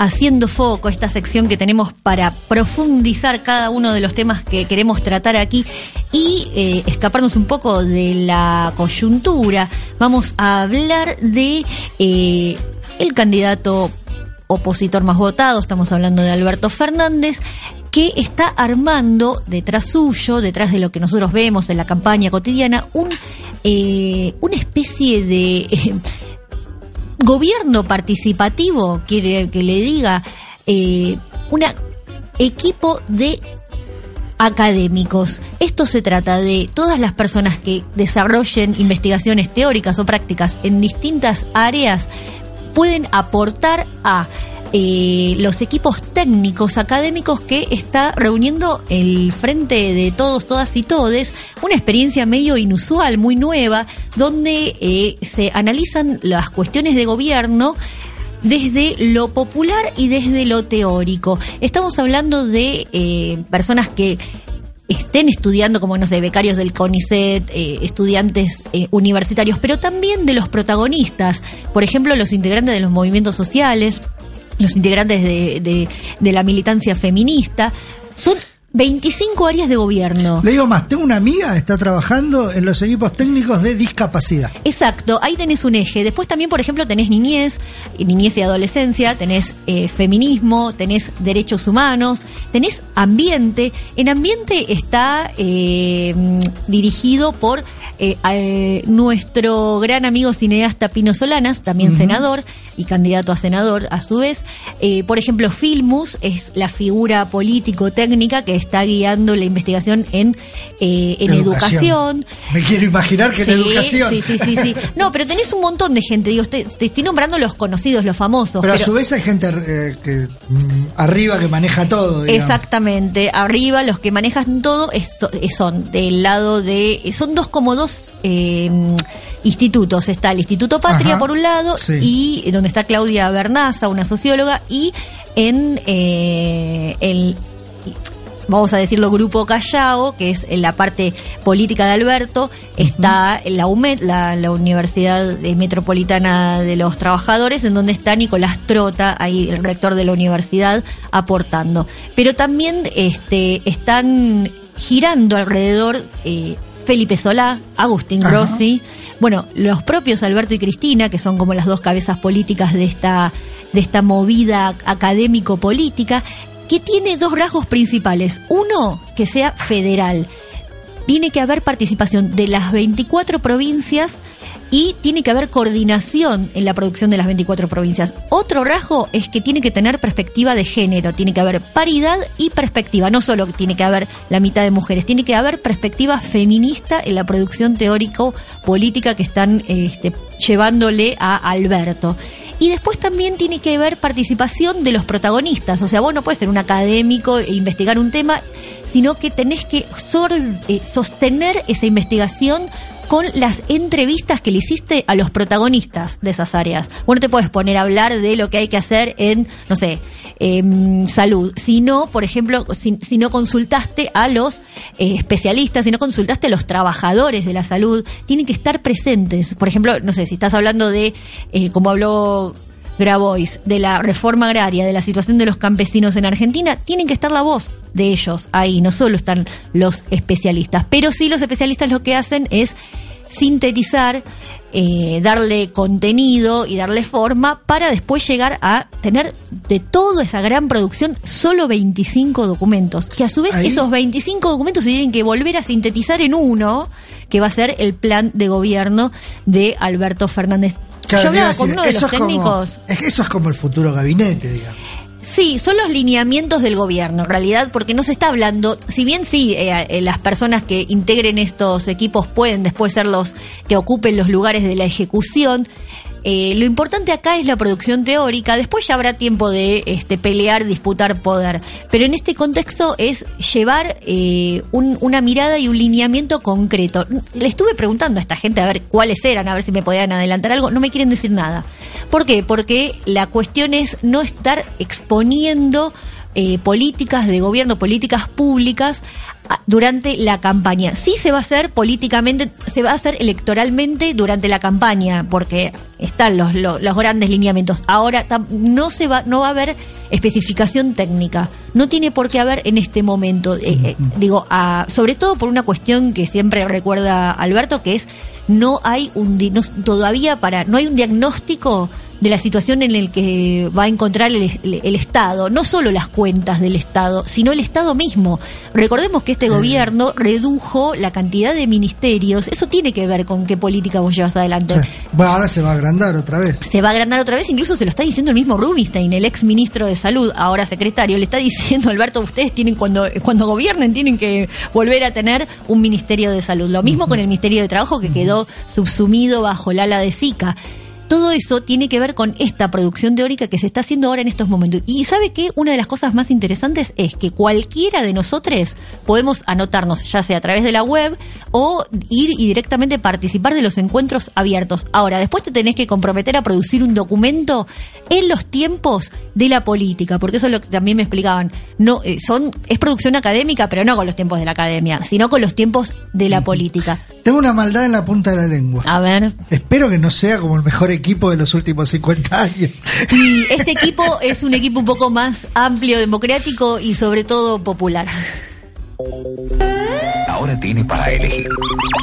Haciendo foco, esta sección que tenemos para profundizar cada uno de los temas que queremos tratar aquí y eh, escaparnos un poco de la coyuntura. Vamos a hablar de eh, el candidato opositor más votado, estamos hablando de Alberto Fernández, que está armando detrás suyo, detrás de lo que nosotros vemos en la campaña cotidiana, un, eh, una especie de eh, gobierno participativo, quiere que le diga, eh, un equipo de académicos. Esto se trata de todas las personas que desarrollen investigaciones teóricas o prácticas en distintas áreas pueden aportar a los equipos técnicos académicos que está reuniendo el frente de todos, todas y todes, una experiencia medio inusual, muy nueva, donde eh, se analizan las cuestiones de gobierno desde lo popular y desde lo teórico. Estamos hablando de eh, personas que estén estudiando, como no sé, becarios del CONICET, eh, estudiantes universitarios, pero también de los protagonistas, por ejemplo, los integrantes de los movimientos sociales, los integrantes de, de, de la militancia feminista, son 25 áreas de gobierno. Le digo más, tengo una amiga que está trabajando en los equipos técnicos de discapacidad. Exacto, ahí tenés un eje. Después también, por ejemplo, tenés niñez, niñez y adolescencia, tenés eh, feminismo, tenés derechos humanos, tenés ambiente. En ambiente está eh, dirigido por eh, nuestro gran amigo cineasta Pino Solanas, también senador y candidato a senador a su vez. por ejemplo, Filmus es la figura político-técnica que está guiando la investigación en, eh, en educación. Me quiero imaginar que en educación. Sí, sí, sí, sí. No, pero tenés un montón de gente. Digo, te, estoy nombrando los conocidos, los famosos. Pero, a su vez hay gente eh, que mm, arriba que maneja todo. Exactamente. Arriba los que manejan todo esto, son del lado de. Son dos como dos. Eh, institutos. Está el Instituto Patria, por un lado, y donde está Claudia Bernaza, una socióloga, y en el vamos a decirlo, Grupo Callao, que es en la parte política de Alberto, está la UMED, la, la Universidad eh, Metropolitana de los Trabajadores, en donde está Nicolás Trota, ahí el rector de la universidad, aportando. Pero también este, están girando alrededor eh, Felipe Solá, Agustín Ajá. Rossi, bueno, los propios Alberto y Cristina, que son como las dos cabezas políticas de esta, de esta movida académico-política, que tiene dos rasgos principales. Uno, que sea federal. Tiene que haber participación de las 24 provincias y tiene que haber coordinación en la producción de las 24 provincias. Otro rasgo es que tiene que tener perspectiva de género, tiene que haber paridad y perspectiva. No solo tiene que haber la mitad de mujeres, tiene que haber perspectiva feminista en la producción teórico-política que están este, llevándole a Alberto. Y después también tiene que haber participación de los protagonistas. O sea, vos no puedes ser un académico e investigar un tema, sino que tenés que eh, sostener esa investigación con las entrevistas que le hiciste a los protagonistas de esas áreas. Vos no te puedes poner a hablar de lo que hay que hacer en, no sé, em, salud, si no, por ejemplo, si, si no consultaste a los eh, especialistas, si no consultaste a los trabajadores de la salud, tienen que estar presentes. Por ejemplo, no sé, si estás hablando de, eh, como habló Grabois, de la reforma agraria, de la situación de los campesinos en Argentina, tienen que estar la voz de ellos ahí, no solo están los especialistas, pero sí los especialistas lo que hacen es sintetizar, eh, darle contenido y darle forma para después llegar a tener de toda esa gran producción solo 25 documentos, que a su vez Ahí. esos 25 documentos se tienen que volver a sintetizar en uno, que va a ser el plan de gobierno de Alberto Fernández. Claro, Yo hablaba con uno de los como- técnicos. eso es como el futuro gabinete, digamos. Sí, son los lineamientos del gobierno, en realidad, porque no se está hablando, si bien sí, eh, eh, las personas que integren estos equipos pueden después ser los que ocupen los lugares de la ejecución, eh, lo importante acá es la producción teórica, después ya habrá tiempo de este, pelear, disputar poder, pero en este contexto es llevar eh, un- una mirada y un lineamiento concreto. Le estuve preguntando a esta gente a ver cuáles eran, a ver si me podían adelantar algo, no me quieren decir nada. ¿Por qué? Porque la cuestión es no estar exponiendo eh, políticas de gobierno, políticas públicas a- durante la campaña. Sí se va a hacer políticamente, se va a hacer electoralmente durante la campaña, porque están los, los, los grandes lineamientos. Ahora no se va, no va a haber especificación técnica. No tiene por qué haber en este momento. Eh, eh, digo, a- sobre todo por una cuestión que siempre recuerda Alberto, que es no hay un no- todavía para no hay un diagnóstico de la situación en el que va a encontrar el, el- el Estado, no solo las cuentas del Estado, sino el Estado mismo. Recordemos que este gobierno redujo la cantidad de ministerios, eso tiene que ver con qué política vos llevas adelante. Bueno, ahora se va a agrandar otra vez. Se va a agrandar otra vez, incluso se lo está diciendo el mismo Rubinstein, el ex ministro de Salud, ahora secretario, le está diciendo, Alberto, ustedes tienen cuando, cuando gobiernen tienen que volver a tener un ministerio de salud. Lo mismo con el Ministerio de Trabajo que quedó subsumido bajo el ala de Zika. Todo eso tiene que ver con esta producción teórica que se está haciendo ahora en estos momentos. Y sabe que una de las cosas más interesantes es que cualquiera de nosotros podemos anotarnos, ya sea a través de la web o ir y directamente participar de los encuentros abiertos. Ahora, después te tenés que comprometer a producir un documento en los tiempos de la política, porque eso es lo que también me explicaban. No, eh, son, es producción académica, pero no con los tiempos de la academia, sino con los tiempos de la política. Tengo una maldad en la punta de la lengua. A ver. Espero que no sea como el mejor equipo de los últimos 50 años. Y este equipo es un equipo un poco más amplio, democrático y sobre todo popular. Ahora tiene para elegir,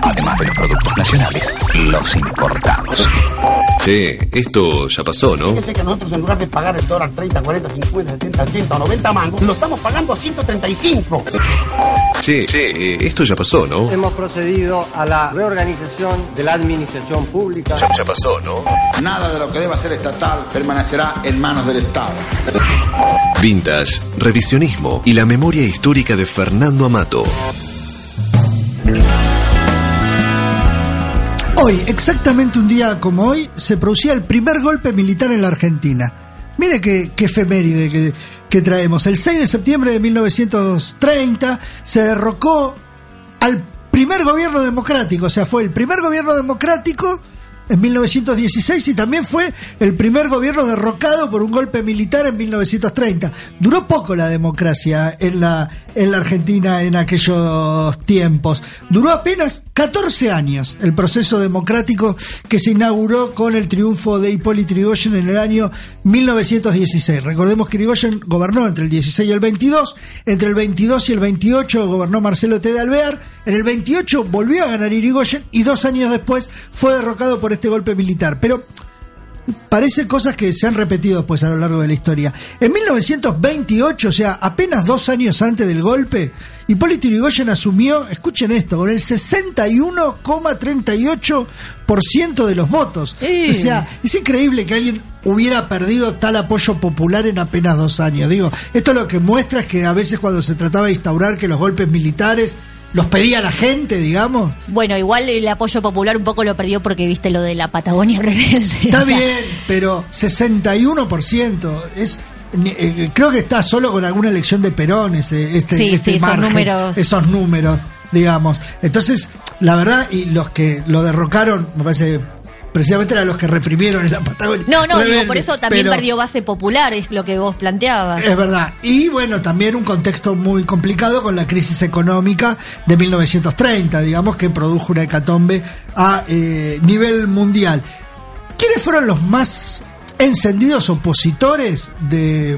además de los productos nacionales, los importados. Che, esto ya pasó, ¿no? Fíjese que nosotros en lugar de pagar el dólar 30, 40, 50, 70, 80 o 90 mangos, lo estamos pagando a 135. Che, che, eh, esto ya pasó, ¿no? Hemos procedido a la reorganización de la administración pública. Ya, ya pasó, ¿no? Nada de lo que deba ser estatal permanecerá en manos del Estado. Vintage, revisionismo y la memoria histórica de Fernando Amato. Hoy, exactamente un día como hoy, se producía el primer golpe militar en la Argentina. Mire qué, qué efeméride que, que traemos. El 6 de septiembre de 1930 se derrocó al primer gobierno democrático, o sea, fue el primer gobierno democrático en 1916 y también fue el primer gobierno derrocado por un golpe militar en 1930. Duró poco la democracia en la, en la Argentina en aquellos tiempos. Duró apenas 14 años el proceso democrático que se inauguró con el triunfo de Hipólito Yrigoyen en el año 1916. Recordemos que Yrigoyen gobernó entre el 16 y el 22, entre el 22 y el 28 gobernó Marcelo T. de Alvear, en el 28 volvió a ganar Irigoyen y dos años después fue derrocado por este golpe militar. Pero parece cosas que se han repetido pues a lo largo de la historia. En 1928, o sea, apenas dos años antes del golpe, Hipólito Yrigoyen asumió, escuchen esto, con el 61,38% de los votos. O sea, es increíble que alguien hubiera perdido tal apoyo popular en apenas dos años. Digo, esto lo que muestra es que a veces cuando se trataba de instaurar que los golpes militares los pedía la gente, digamos. Bueno, igual el apoyo popular un poco lo perdió porque viste lo de la Patagonia rebelde. Está O sea, bien, pero 61% es eh, creo que está solo con alguna elección de Perón ese este, Sí, este sí, esos números. esos números, digamos. Entonces, la verdad y los que lo derrocaron, me parece precisamente eran los que reprimieron en la Patagonia. No, no, digo, por eso también pero- perdió base popular, es lo que vos planteabas. Es verdad. Y bueno, también un contexto muy complicado con la crisis económica de 1930, digamos, que produjo una hecatombe a eh, nivel mundial. ¿Quiénes fueron los más encendidos opositores de,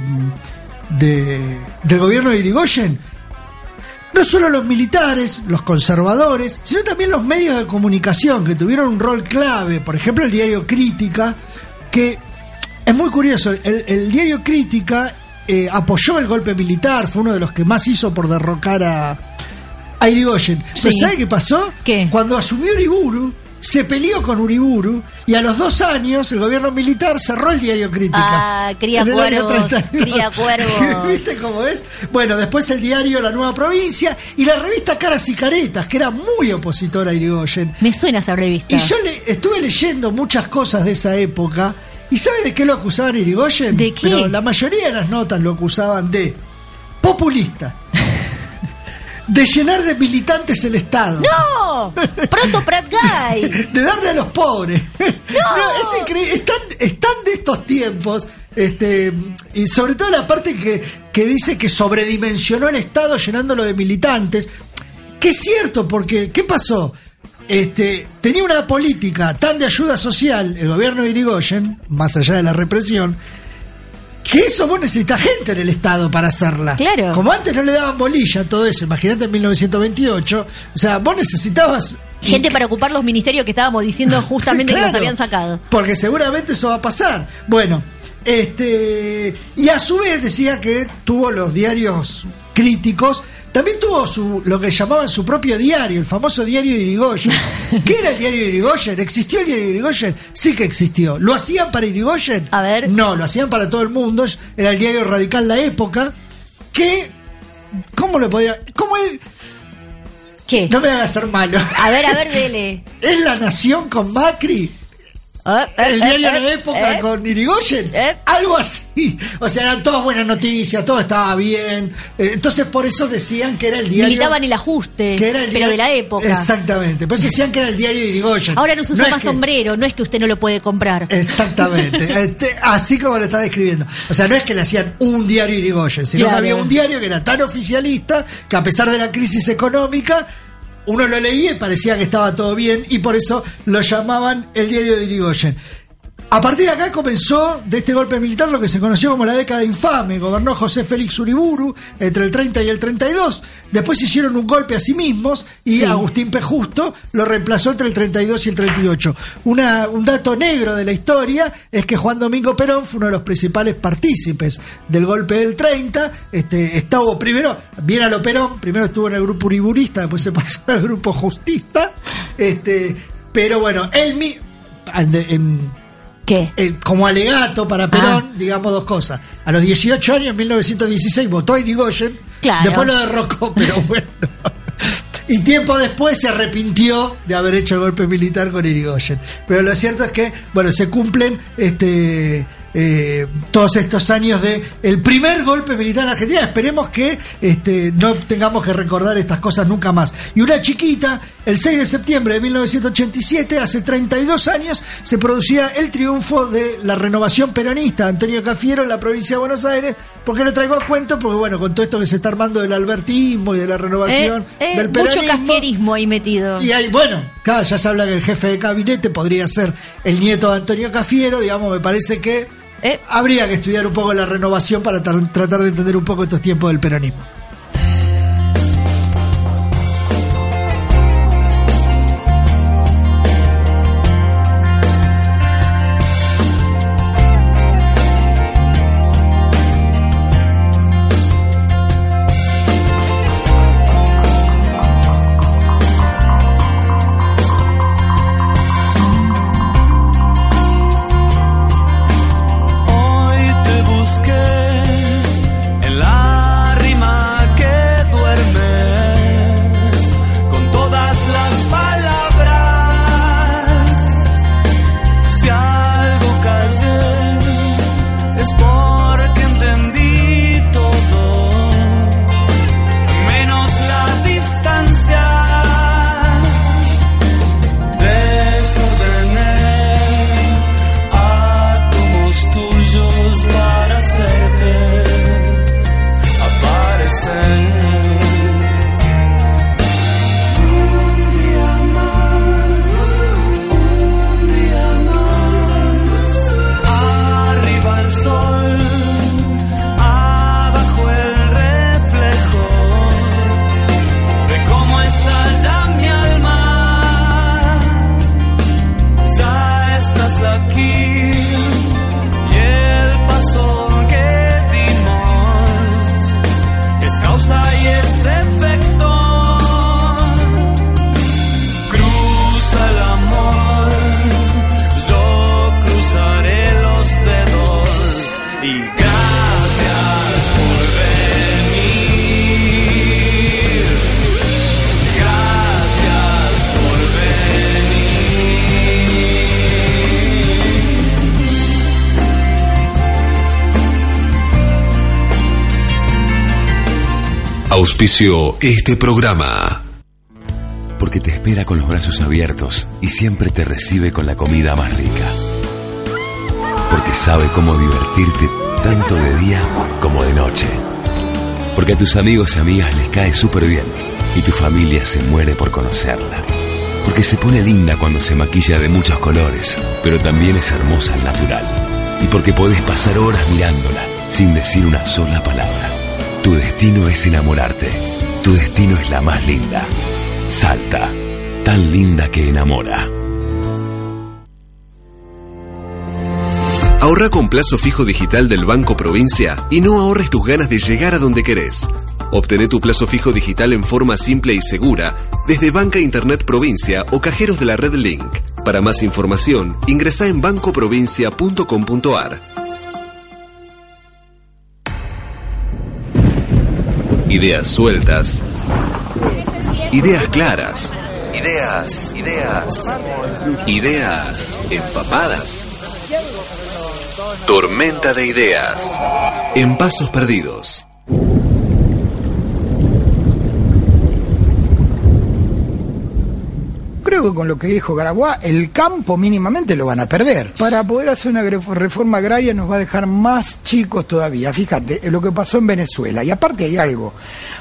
de- del gobierno de Irigoyen? No solo los militares, los conservadores, sino también los medios de comunicación que tuvieron un rol clave. Por ejemplo, el diario Crítica, que es muy curioso. El, el diario Crítica eh, apoyó el golpe militar, fue uno de los que más hizo por derrocar a, a Irigoyen. Pero Sí. ¿sabe qué pasó? Cuando asumió Uriburu, se peleó con Uriburu y a los dos años el gobierno militar cerró el diario Crítica. Ah, cría cuervos, 32. cría cuervos. ¿Viste cómo es? Bueno, después el diario La Nueva Provincia y la revista Caras y Caretas, que era muy opositora a Irigoyen. Me suena esa revista. Y yo le, estuve leyendo muchas cosas de esa época. ¿Y sabe de qué lo acusaban Irigoyen? ¿De qué? Pero la mayoría de las notas lo acusaban de populista. De llenar de militantes el Estado. ¡No! ¡Pronto Pratt Guy! de darle a los pobres. No, es increíble. Están, están de estos tiempos. Este, y sobre todo la parte que, que dice que sobredimensionó el Estado llenándolo de militantes. Que es cierto, porque ¿qué pasó? Este, tenía una política tan de ayuda social el gobierno de Irigoyen, más allá de la represión, que eso vos necesitas gente en el Estado para hacerla. Claro. Como antes no le daban bolilla a todo eso, imagínate en 1928, o sea, vos necesitabas Gente para ocupar los ministerios que estábamos diciendo justamente que los habían sacado. porque seguramente eso va a pasar. Bueno, este y a su vez decía que tuvo los diarios críticos, también tuvo su lo que llamaban su propio diario, el famoso diario de Irigoyen. ¿Qué era el diario de Irigoyen? ¿Existió el diario de Irigoyen? Sí que existió. ¿Lo hacían para Irigoyen? A ver. No, lo hacían para todo el mundo. Era el diario radical La Época, que ¿cómo le podía cómo él ¿Qué? No me hagas ser malo. A ver, a ver, dele. ¿Es la nación con Macri? El diario de la época eh, con Irigoyen, algo así. O sea, eran todas buenas noticias, todo estaba bien. Eh, Entonces, por eso decían que era el diario. Militaban el ajuste, que era el pero diario- de la época. Exactamente. Por eso decían que era el diario de Irigoyen. Ahora no se usa es más que- sombrero, no es que usted no lo puede comprar. Exactamente. Este, así como lo está describiendo. O sea, no es que le hacían un diario Irigoyen, sino Claro. que había un diario que era tan oficialista que a pesar de la crisis económica, uno lo leía y parecía que estaba todo bien y por eso lo llamaban el diario de Irigoyen. A partir de acá comenzó de este golpe militar lo que se conoció como la década infame. Gobernó José Félix Uriburu entre el 30 y el 32. Después hicieron un golpe a sí mismos y Sí. Agustín P. Justo lo reemplazó entre el 32 y el 38. Una, un dato negro de la historia es que Juan Domingo Perón fue uno de los principales partícipes del golpe del 30. Este, estuvo primero, bien a lo Perón, primero estuvo en el grupo uriburista, después se pasó al grupo justista. Este, pero bueno, él mi- en- ¿Qué? eh, como alegato para Perón, digamos dos cosas. A los 18 años, en 1916, votó a Irigoyen, Claro. después lo derrocó, pero bueno. Y tiempo después se arrepintió de haber hecho el golpe militar con Irigoyen. Pero lo cierto es que, bueno, se cumplen este eh, todos estos años de el primer golpe militar en Argentina. Esperemos que este, no tengamos que recordar estas cosas nunca más. Y una chiquita, el 6 de septiembre de 1987, hace 32 años, se producía el triunfo de la renovación peronista, Antonio Cafiero, en la provincia de Buenos Aires. ¿Por qué lo traigo a cuento? Porque bueno, con todo esto que se está armando del albertismo y de la renovación Eh, eh, del mucho peronismo. cafierismo ahí metido. Y hay, bueno, claro, ya se habla que el jefe de gabinete podría ser el nieto de Antonio Cafiero, digamos, me parece que Eh. habría que estudiar un poco la renovación para tra- tratar de entender un poco estos tiempos del peronismo. Auspicio este programa. Porque te espera con los brazos abiertos y siempre te recibe con la comida más rica. Porque sabe cómo divertirte tanto de día como de noche. Porque a tus amigos y amigas les cae súper bien y tu familia se muere por conocerla. Porque se pone linda cuando se maquilla de muchos colores, pero también es hermosa al natural. Y porque podés pasar horas mirándola sin decir una sola palabra. Tu destino es enamorarte. Tu destino es la más linda. Salta, tan linda que enamora. Ahorra con plazo fijo digital del Banco Provincia y no ahorres tus ganas de llegar a donde querés. Obtené tu plazo fijo digital en forma simple y segura desde Banca Internet Provincia o cajeros de la red Link. Para más información, ingresa en bancoprovincia.com.ar. Ideas sueltas. Ideas claras. Ideas, ideas. Ideas empapadas. Tormenta de ideas. En pasos perdidos. Creo que con lo que dijo Garaguá, el campo mínimamente lo van a perder. Para poder hacer una reforma agraria nos va a dejar más chicos todavía. Fíjate lo que pasó en Venezuela. Y aparte hay algo.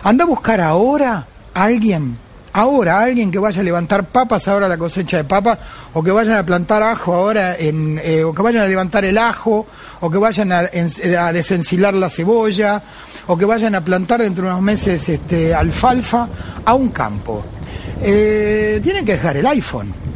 Anda a buscar ahora a alguien, ahora alguien que vaya a levantar papas ahora la cosecha de papas, o que vayan a plantar ajo ahora, en, eh, o que vayan a levantar el ajo, o que vayan a, en- a desencilar la cebolla, o que vayan a plantar dentro de unos meses este, alfalfa a un campo. Eh, tienen que dejar el iPhone.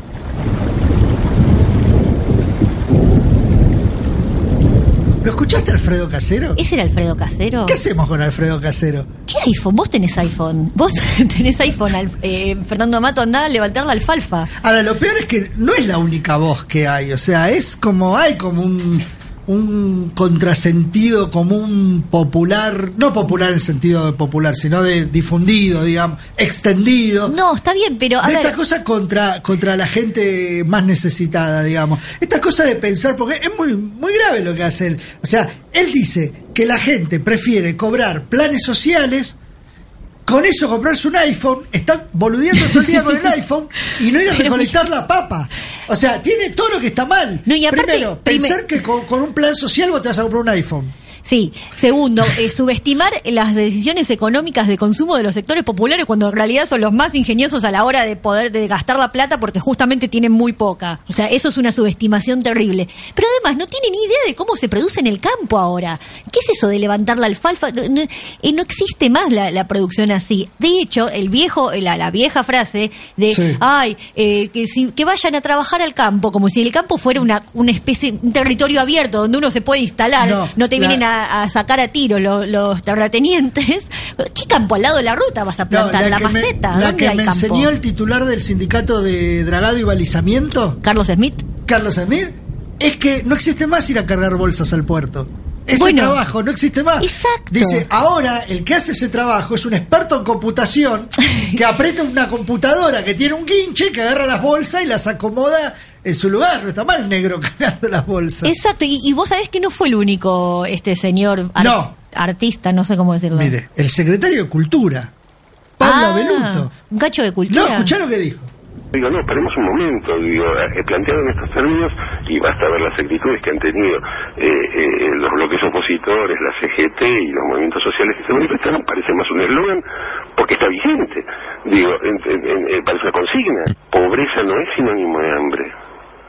¿Lo escuchaste, Alfredo Casero? ¿Ese era Alfredo Casero? ¿Qué hacemos con Alfredo Casero? ¿Qué iPhone? Vos tenés iPhone. Vos tenés iPhone. Al- eh, Fernando Amato, andá a levantar la alfalfa. Ahora, lo peor es que no es la única voz que hay, o sea, es como, hay como un, un contrasentido común popular, no popular en sentido de popular, sino de difundido, digamos, extendido. No, está bien, pero a de ver, estas cosas contra, contra la gente más necesitada, digamos. Estas cosas de pensar, porque es muy, muy grave lo que hace él. O sea, él dice que la gente prefiere cobrar planes sociales, con eso comprarse un iPhone, están boludeando todo el día con el iPhone y no ir a recolectar la papa. O sea, tiene todo lo que está mal. No, y aparte, Primero, prime- pensar que con, con un plan social vos te vas a comprar un iPhone. Sí. Segundo, eh, subestimar las decisiones económicas de consumo de los sectores populares cuando en realidad son los más ingeniosos a la hora de poder de gastar la plata porque justamente tienen muy poca. O sea, eso es una subestimación terrible. Pero además no tienen ni idea de cómo se produce en el campo ahora. ¿Qué es eso de levantar la alfalfa? No, no- eh, no existe más la, la producción así. De hecho, el viejo, la, la vieja frase de Sí. ay, eh, que, si, que vayan a trabajar al campo, como si el campo fuera una, una especie, un territorio abierto donde uno se puede instalar, No, no, te vienen a, a sacar a tiro los, los terratenientes. ¿Qué campo al lado de la ruta vas a plantar? la, que me, maceta. la ¿Dónde que me campo? enseñó el titular del sindicato de dragado y balizamiento, Carlos Smith. Carlos Smith, es que no existe más ir a cargar bolsas al puerto. Ese Bueno. trabajo no existe más. Exacto. Dice, ahora el que hace ese trabajo es un experto en computación que aprieta una computadora que tiene un guinche, que agarra las bolsas y las acomoda en su lugar. No está mal negro cargando las bolsas. Exacto, y, y vos sabés que no fue el único este señor ar- No. artista, no sé cómo decirlo. Mire, el secretario de Cultura, Pablo Ah, Beluto. Un cacho de cultura. No, escuchá lo que dijo. Digo, no, paremos un momento, digo, eh, planteado en estos términos, y basta ver las actitudes que han tenido eh, eh, los bloques opositores, la CGT y los movimientos sociales que se manifestaron, parece más un eslogan, porque está vigente. Digo, en- eh, parece una consigna. Pobreza no es sinónimo de hambre.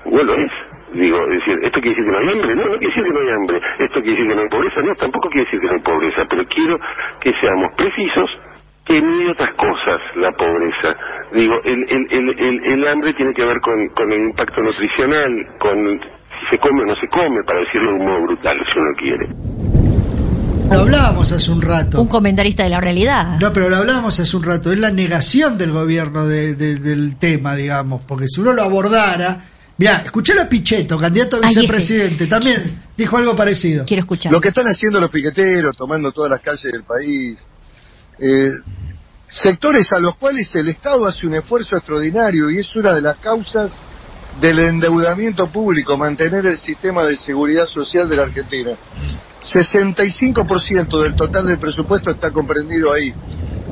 No lo es. Digo, es decir, ¿esto quiere decir que no hay hambre? No, no quiere decir que no hay hambre. ¿Esto quiere decir que no hay pobreza? No, tampoco quiere decir que no hay pobreza, pero quiero que seamos precisos que mide otras cosas la pobreza. Digo, el, el, el, el, el hambre tiene que ver con, con el impacto nutricional, con si se come o no se come, para decirlo de un modo brutal, si uno quiere. Lo hablábamos hace un rato. Un comentarista de la realidad. No, pero lo hablábamos hace un rato. Es la negación del gobierno de- de- del tema, digamos. Porque si uno lo abordara. Mira, escuché a Pichetto, candidato a Ay, vicepresidente. También dijo algo parecido. Quiero escuchar. Lo que están haciendo los piqueteros, tomando todas las calles del país, eh, sectores a los cuales el Estado hace un esfuerzo extraordinario y es una de las causas del endeudamiento público, mantener el sistema de seguridad social de la Argentina. 65% del total del presupuesto está comprendido ahí,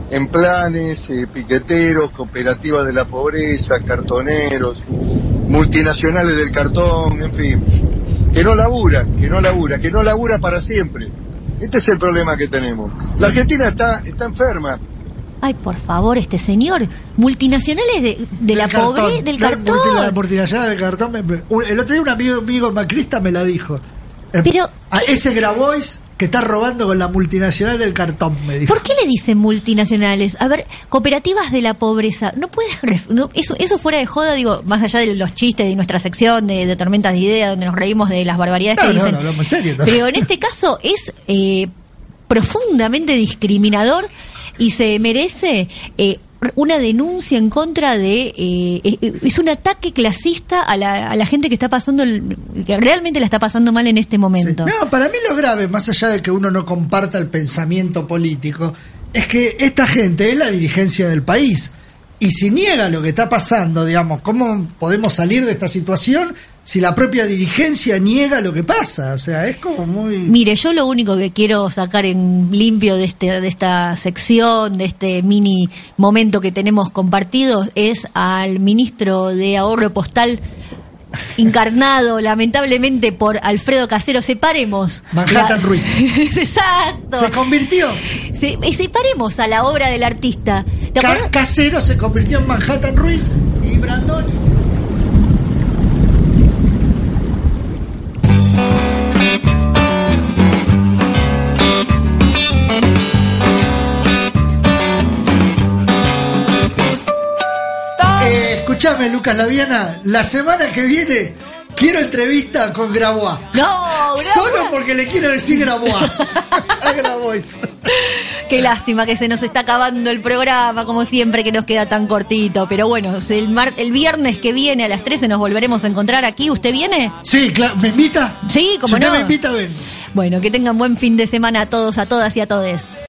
en planes, eh, piqueteros, cooperativas de la pobreza, cartoneros, multinacionales del cartón, en fin, que no labura, que no labura, que no labura para siempre. Este es el problema que tenemos. La Argentina está, está enferma. Ay, por favor, este señor. Multinacionales de, de la cartón. pobreza, del La cartón. multi- La multinacional del cartón. me- me- un- el otro día un amigo, amigo macrista me la dijo. Eh, Pero- a ese Grabois que está robando con la multinacional del cartón, me dijo. ¿Por qué le dicen multinacionales? A ver, cooperativas de la pobreza. No puedes. no, eso, eso fuera de joda, digo, más allá de los chistes de nuestra sección de, de Tormentas de Ideas, donde nos reímos de las barbaridades No, que no, dicen. no, hablamos en serio. Pero en este caso es eh, profundamente discriminador y se merece. eh, una denuncia en contra de eh, eh, es un ataque clasista a la, a la gente que está pasando el- que realmente la está pasando mal en este momento No, para mí lo grave, más allá de que uno no comparta el pensamiento político, es que esta gente es la dirigencia del país. Y si niega lo que está pasando, digamos, ¿cómo podemos salir de esta situación si la propia dirigencia niega lo que pasa? O sea, es como muy... Mire, yo lo único que quiero sacar en limpio de este de esta sección, de este mini momento que tenemos compartido, es al ministro de Ahorro Postal encarnado lamentablemente por Alfredo Casero, separemos. Manhattan la- Ruiz. Exacto. Se convirtió. Se- eh, separemos a la obra del artista. Casero se convirtió en Manhattan Ruiz y Brandoni se escuchame, Lucas Laviana, la semana que viene quiero entrevista con Grabois. No, Grabois. Solo porque le quiero decir Grabois. A Grabois. Qué lástima que se nos está acabando el programa, como siempre que nos queda tan cortito. Pero bueno, el, mar- el viernes que viene a las 13 nos volveremos a encontrar aquí. ¿Usted viene? Sí, claro. ¿Me invita? Sí, como Si usted no. me invita, ven. Bueno, que tengan buen fin de semana a todos, a todas y a todes.